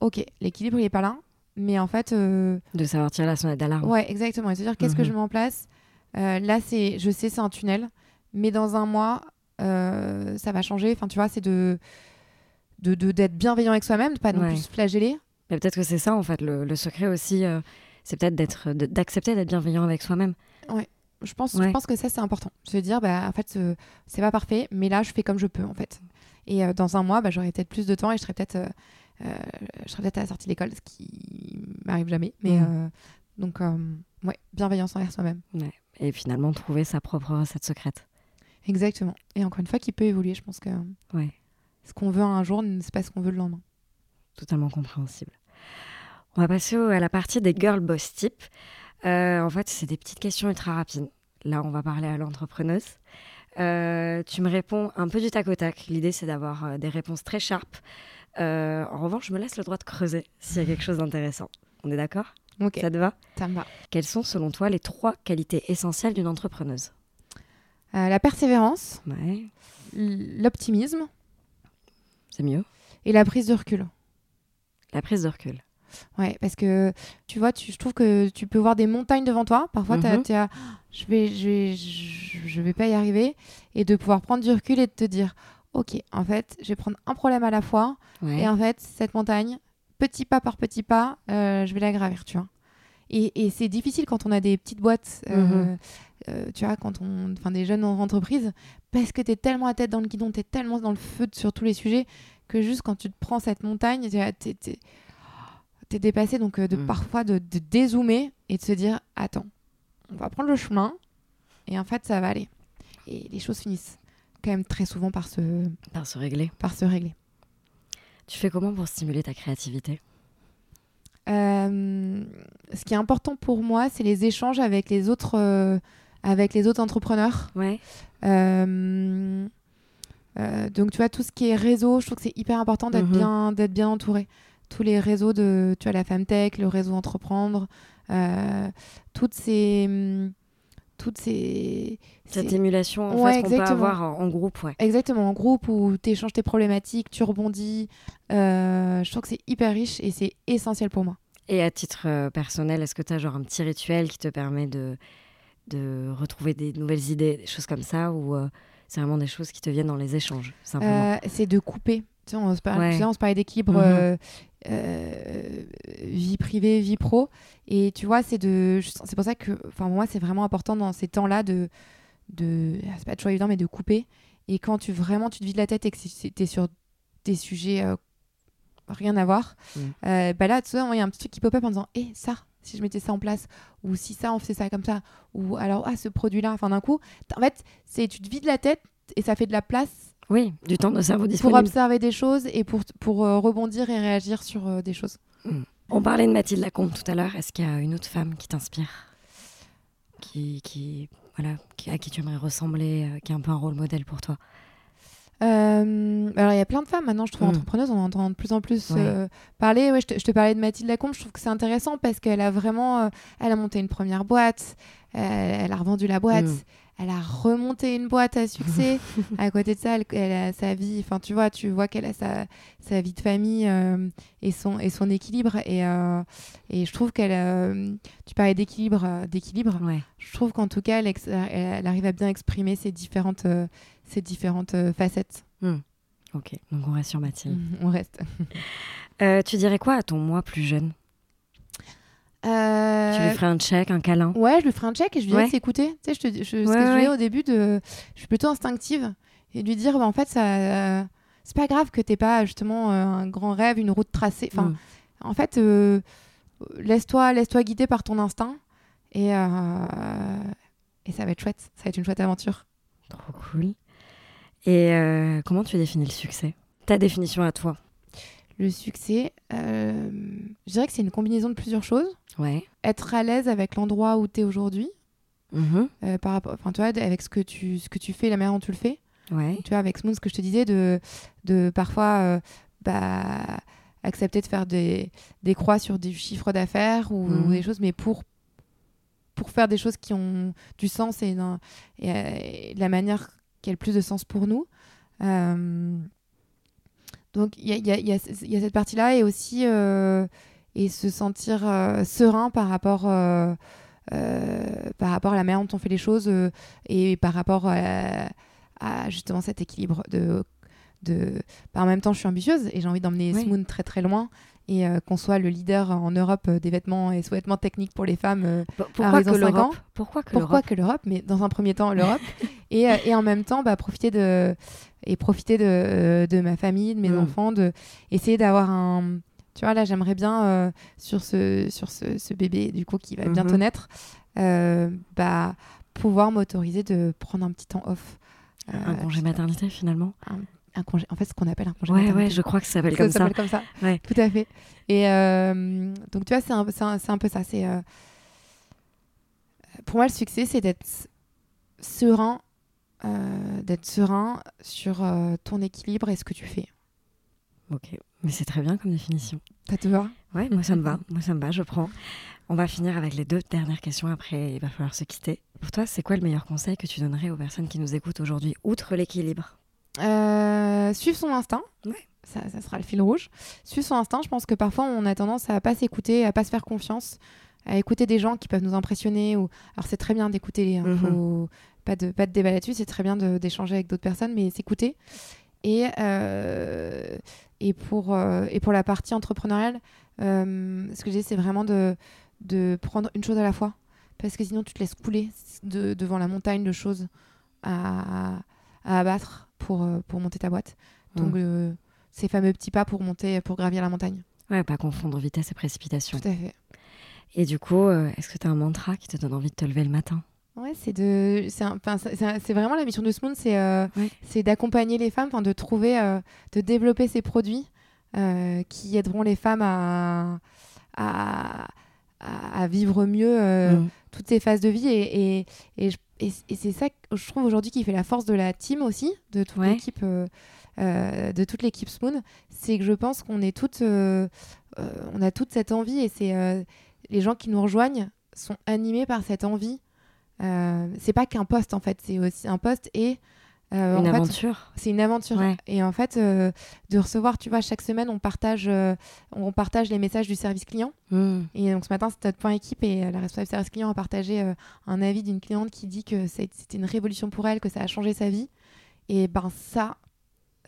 [SPEAKER 2] OK, l'équilibre, il est pas là. Mais en fait, euh,
[SPEAKER 1] De savoir tirer la sonnette d'alarme.
[SPEAKER 2] Ouais, exactement. Et se dire qu'est-ce que
[SPEAKER 1] Mhm.
[SPEAKER 2] je mets en place? Euh, là, c'est, je sais, c'est un tunnel, mais dans un mois, euh, ça va changer. Enfin, tu vois, c'est de, de, d'être bienveillant avec soi-même, de pas non
[SPEAKER 1] Ouais.
[SPEAKER 2] plus flageller.
[SPEAKER 1] Mais peut-être que c'est ça, en fait, le, le secret aussi, c'est peut-être d'être, d'accepter d'être bienveillant avec soi-même.
[SPEAKER 2] Je pense,
[SPEAKER 1] Ouais.
[SPEAKER 2] je pense que ça, c'est important. Se dire, bah, en fait, ce- c'est pas parfait, mais là, je fais comme je peux, en fait. Et dans un mois, bah, j'aurai peut-être plus de temps et je serai peut-être, je serai peut-être à la sortie de l'école, ce qui m'arrive jamais. Mais
[SPEAKER 1] Mhm.
[SPEAKER 2] euh, donc, euh, ouais, bienveillance envers soi-même.
[SPEAKER 1] Et finalement, trouver sa propre recette secrète.
[SPEAKER 2] Exactement. Et encore une fois, qui peut évoluer. Je pense que
[SPEAKER 1] Ouais.
[SPEAKER 2] ce qu'on veut un jour, c'est pas ce qu'on veut le lendemain.
[SPEAKER 1] Totalement compréhensible. On va passer à la partie des girl boss type. Euh, en fait, c'est des petites questions ultra rapides. Là, on va parler à l'entrepreneuse. Euh, tu me réponds un peu du tac au tac. L'idée, c'est d'avoir euh, des réponses très sharp. Euh, en revanche, je me laisse le droit de creuser s'il y a quelque chose d'intéressant. On est d'accord?
[SPEAKER 2] Ok,
[SPEAKER 1] Ça te va?
[SPEAKER 2] Ça me va.
[SPEAKER 1] Quelles sont, selon toi, les trois qualités essentielles d'une entrepreneuse?
[SPEAKER 2] Euh, la persévérance,
[SPEAKER 1] Ouais,
[SPEAKER 2] l'optimisme
[SPEAKER 1] c'est mieux.
[SPEAKER 2] et la prise de recul.
[SPEAKER 1] La prise de recul.
[SPEAKER 2] Ouais, parce que tu vois, tu, je trouve que tu peux voir des montagnes devant toi. Parfois, t'as-
[SPEAKER 1] Mhm.
[SPEAKER 2] t'es à, je vais, je vais, je, je vais pas y arriver, et de pouvoir prendre du recul et de te dire, ok, en fait, je vais prendre un problème à la fois,
[SPEAKER 1] Ouais.
[SPEAKER 2] et en fait, cette montagne, petit pas par petit pas, euh, je vais la gravir, tu vois. Et, et c'est difficile quand on a des petites boîtes, euh,
[SPEAKER 1] Mhm.
[SPEAKER 2] euh, tu vois, quand on, enfin des jeunes entreprises, parce que tu es tellement à tête dans le guidon, tu es tellement dans le feu sur tous les sujets, que juste quand tu te prends cette montagne, tu es, dépassé. Donc, de
[SPEAKER 1] Mhm.
[SPEAKER 2] parfois de, de dézoomer et de se dire, attends, on va prendre le chemin, et en fait, ça va aller. Et les choses finissent quand même très souvent par se,
[SPEAKER 1] Par se régler.
[SPEAKER 2] par se régler.
[SPEAKER 1] Tu fais comment pour stimuler ta créativité?
[SPEAKER 2] Euh, ce qui est important pour moi, c'est les échanges avec les autres, euh, avec les autres entrepreneurs.
[SPEAKER 1] Ouais.
[SPEAKER 2] Euh, donc, tu vois, tout ce qui est réseau, je trouve que c'est hyper important d'être
[SPEAKER 1] Mhm.
[SPEAKER 2] bien, d'être bien entouré. Tous les réseaux de, tu vois, la Femtech, le réseau Entreprendre, toutes ces, hum, toutes ces,
[SPEAKER 1] Cette
[SPEAKER 2] ces-
[SPEAKER 1] émulation en
[SPEAKER 2] Ouais,
[SPEAKER 1] fait, qu'on peut avoir en, en groupe, ouais.
[SPEAKER 2] Exactement, en groupe où tu échanges tes problématiques, tu rebondis. Euh, je trouve que c'est hyper riche et c'est essentiel pour moi.
[SPEAKER 1] Et à titre euh, personnel, est-ce que tu as genre un petit rituel qui te permet de, de retrouver des nouvelles idées, des choses comme ça, ou euh, c'est vraiment des choses qui te viennent dans les échanges,
[SPEAKER 2] Euh, c'est de couper. Tu sais, on se
[SPEAKER 1] Ouais.
[SPEAKER 2] tu sais, parlait d'équilibre
[SPEAKER 1] Mhm.
[SPEAKER 2] Euh, vie privée, vie pro. Et tu vois, c'est de, c'est pour ça que, enfin, moi, c'est vraiment important dans ces temps-là de, de, ah, c'est pas toujours évident, mais de couper. Et quand tu vraiment, tu te vides la tête et que tu es sur des sujets euh, rien à voir,
[SPEAKER 1] Mm.
[SPEAKER 2] euh, bah là, tu vois, il y a un petit truc qui pop up en disant, hé, ça, si je mettais ça en place, ou si ça, on faisait ça comme ça, ou alors, ah, ce produit-là, enfin, d'un coup, en fait, c'est, tu te vides la tête et ça fait de la place
[SPEAKER 1] Oui, du temps de cerveau
[SPEAKER 2] pour
[SPEAKER 1] disponible.
[SPEAKER 2] observer des choses et pour, pour euh, rebondir et réagir sur euh, des choses.
[SPEAKER 1] On parlait de Mathilde Lacombe tout à l'heure. Est-ce qu'il y a une autre femme qui t'inspire? Qui, qui, voilà, qui- à qui tu aimerais ressembler, euh, qui est un peu un rôle modèle pour toi?
[SPEAKER 2] Euh, alors, il y a plein de femmes maintenant, je trouve,
[SPEAKER 1] Mm.
[SPEAKER 2] entrepreneuses, on entend de plus en plus
[SPEAKER 1] Ouais.
[SPEAKER 2] euh, parler. Ouais, je, te, je te parlais de Mathilde Lacombe, je trouve que c'est intéressant parce qu'elle a vraiment. euh, elle a monté une première boîte, elle a revendu la boîte,
[SPEAKER 1] Mm.
[SPEAKER 2] Elle a remonté une boîte à succès. à côté de ça, elle, elle a sa vie, enfin, tu vois, tu vois qu'elle a sa, sa vie de famille euh, et, son, et son équilibre. Et, euh, et je trouve qu'elle. euh, tu parlais d'équilibre, d'équilibre.
[SPEAKER 1] Ouais.
[SPEAKER 2] Je trouve qu'en tout cas, elle, elle- arrive à bien exprimer ses différentes, ses différentes facettes.
[SPEAKER 1] Ok, donc on reste sur Mathilde.
[SPEAKER 2] On reste.
[SPEAKER 1] Tu dirais quoi à ton moi plus jeune? Tu lui ferais un check, un câlin?
[SPEAKER 2] Ouais, je lui ferai un check et je lui dirai
[SPEAKER 1] Ouais.
[SPEAKER 2] de s'écouter. Tu sais, je te, je, ce que je disais au début, de, je suis plutôt instinctive et lui dire, bah, en fait, ça, euh, c'est pas grave que t'aies pas justement euh, un grand rêve, une route tracée. Enfin,
[SPEAKER 1] Mm.
[SPEAKER 2] en fait, euh, laisse-toi, laisse-toi guider par ton instinct et euh, et ça va être chouette. Ça va être une chouette aventure.
[SPEAKER 1] Trop cool. Et euh, comment tu définis le succès? Ta définition à toi
[SPEAKER 2] Le succès, euh, je dirais que c'est une combinaison de plusieurs choses.
[SPEAKER 1] Ouais.
[SPEAKER 2] Être à l'aise avec l'endroit où tu es aujourd'hui,
[SPEAKER 1] Mhm.
[SPEAKER 2] euh, par rapport, enfin, tu vois, avec ce que tu, ce que tu fais, la manière dont tu le fais.
[SPEAKER 1] Ouais.
[SPEAKER 2] Tu vois, avec ce que je te disais, de, de parfois euh, bah, accepter de faire des, des croix sur des chiffres d'affaires ou,
[SPEAKER 1] Mhm.
[SPEAKER 2] ou des choses, mais pour, pour faire des choses qui ont du sens et, d'un- et, et de la manière qui a le plus de sens pour nous. Euh, donc, il y a, il y a- il y a- il y a cette partie-là et aussi euh, et se sentir euh, serein par rapport, euh, par rapport à la manière dont on fait les choses et par rapport à, à justement cet équilibre de, de bah, en même temps je suis ambitieuse et j'ai envie d'emmener
[SPEAKER 1] Oui.
[SPEAKER 2] Smoon très très loin et euh, qu'on soit le leader en Europe euh, des vêtements et sous-vêtements techniques pour les femmes euh,
[SPEAKER 1] Pourquoi
[SPEAKER 2] raison
[SPEAKER 1] que
[SPEAKER 2] ans.
[SPEAKER 1] Pourquoi que
[SPEAKER 2] pourquoi
[SPEAKER 1] l'Europe?
[SPEAKER 2] que l'Europe? Mais dans un premier temps l'Europe et, euh, et en même temps bah, profiter de et profiter de, de ma famille de mes
[SPEAKER 1] Mm.
[SPEAKER 2] enfants de essayer d'avoir un tu vois là j'aimerais bien sur ce sur ce, ce bébé du coup qui va bientôt
[SPEAKER 1] Mhm.
[SPEAKER 2] naître bah pouvoir m'autoriser de prendre un petit temps off
[SPEAKER 1] Un congé maternité finalement?
[SPEAKER 2] Un congé en fait ce qu'on appelle un congé
[SPEAKER 1] Ouais, ouais, je crois que ça s'appelle
[SPEAKER 2] Ça
[SPEAKER 1] comme ça.
[SPEAKER 2] s'appelle comme ça.
[SPEAKER 1] Ouais.
[SPEAKER 2] Tout à fait. Et euh, donc, tu vois, c'est un, c'est un, c'est un peu ça. C'est, euh, Pour moi, le succès, c'est d'être serein, euh, d'être serein sur ton équilibre et ce que tu fais.
[SPEAKER 1] Ok, mais c'est très bien comme définition.
[SPEAKER 2] Ça te va?
[SPEAKER 1] Ouais, moi ça me va, moi ça me va, je prends. On va finir avec les deux dernières questions, après il va falloir se quitter. Pour toi, c'est quoi le meilleur conseil que tu donnerais aux personnes qui nous écoutent aujourd'hui, outre l'équilibre?
[SPEAKER 2] Euh, Suivre son instinct.
[SPEAKER 1] Ouais.
[SPEAKER 2] Ça, ça sera le fil rouge. Suivre son instinct, je pense que parfois on a tendance à pas s'écouter, à pas se faire confiance, à écouter des gens qui peuvent nous impressionner. Ou... Alors c'est très bien d'écouter, hein,
[SPEAKER 1] Mhm.
[SPEAKER 2] faut- pas, de, pas de débat là-dessus, c'est très bien d'échanger avec d'autres personnes, mais s'écouter. Et, euh, et, pour, euh, et pour la partie entrepreneuriale, euh, ce que j'ai, c'est vraiment de, de prendre une chose à la fois. Parce que sinon, tu te laisses couler de- devant la montagne de choses à, à abattre pour, euh, pour monter ta boîte. Donc, euh, ces fameux petits pas pour monter, pour gravir la montagne.
[SPEAKER 1] Ouais, pas confondre vitesse et précipitation.
[SPEAKER 2] Tout à fait.
[SPEAKER 1] Et du coup, euh, est-ce que tu as un mantra qui te donne envie de te lever le matin?
[SPEAKER 2] Ouais, c'est de, c'est vraiment la mission de c'est euh,
[SPEAKER 1] Ouais.
[SPEAKER 2] c'est d'accompagner les femmes, de trouver, euh, de développer ces produits euh, qui aideront les femmes à, à, à- vivre mieux
[SPEAKER 1] Mm.
[SPEAKER 2] toutes ces phases de vie et, et, et, je- et- et c'est ça que je trouve aujourd'hui qui fait la force de la team aussi, de toute
[SPEAKER 1] Ouais.
[SPEAKER 2] l'équipe. euh, euh, de toute l'équipe Spoon, c'est que je pense qu'on est toutes, euh, euh, on a toute cette envie et c'est les gens qui nous rejoignent sont animés par cette envie. C'est pas qu'un poste en fait, c'est aussi un poste et euh,
[SPEAKER 1] Une
[SPEAKER 2] en
[SPEAKER 1] aventure
[SPEAKER 2] c'est une aventure.
[SPEAKER 1] Ouais.
[SPEAKER 2] Et en fait, euh, de recevoir, tu vois, chaque semaine, on partage, euh, on partage les messages du service client.
[SPEAKER 1] Mm.
[SPEAKER 2] Et donc ce matin, c'était notre point équipe et la responsable service client a partagé un avis d'une cliente qui dit que c'était une révolution pour elle, que ça a changé sa vie. Et ben ça,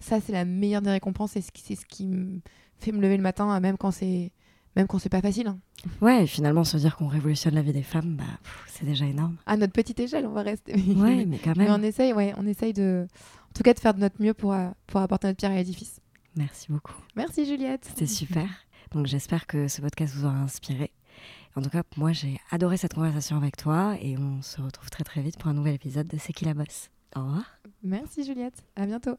[SPEAKER 2] ça c'est la meilleure des récompenses et c'est ce qui me fait me lever le matin, même quand c'est même quand c'est pas facile. hein.
[SPEAKER 1] Ouais, et finalement, se dire qu'on révolutionne la vie des femmes, bah, c'est déjà énorme.
[SPEAKER 2] À notre petite échelle, on va rester.
[SPEAKER 1] Ouais, mais quand
[SPEAKER 2] Mais
[SPEAKER 1] même.
[SPEAKER 2] on essaye, ouais, on essaye de, en tout cas, de faire de notre mieux pour, euh, pour apporter notre pierre à l'édifice.
[SPEAKER 1] Merci beaucoup.
[SPEAKER 2] Merci Juliette.
[SPEAKER 1] C'était super. Donc j'espère que ce podcast vous aura inspiré. En tout cas, moi j'ai adoré cette conversation avec toi et on se retrouve très très vite pour un nouvel épisode de C'est qui la bosse? Au revoir.
[SPEAKER 2] Merci Juliette. À bientôt.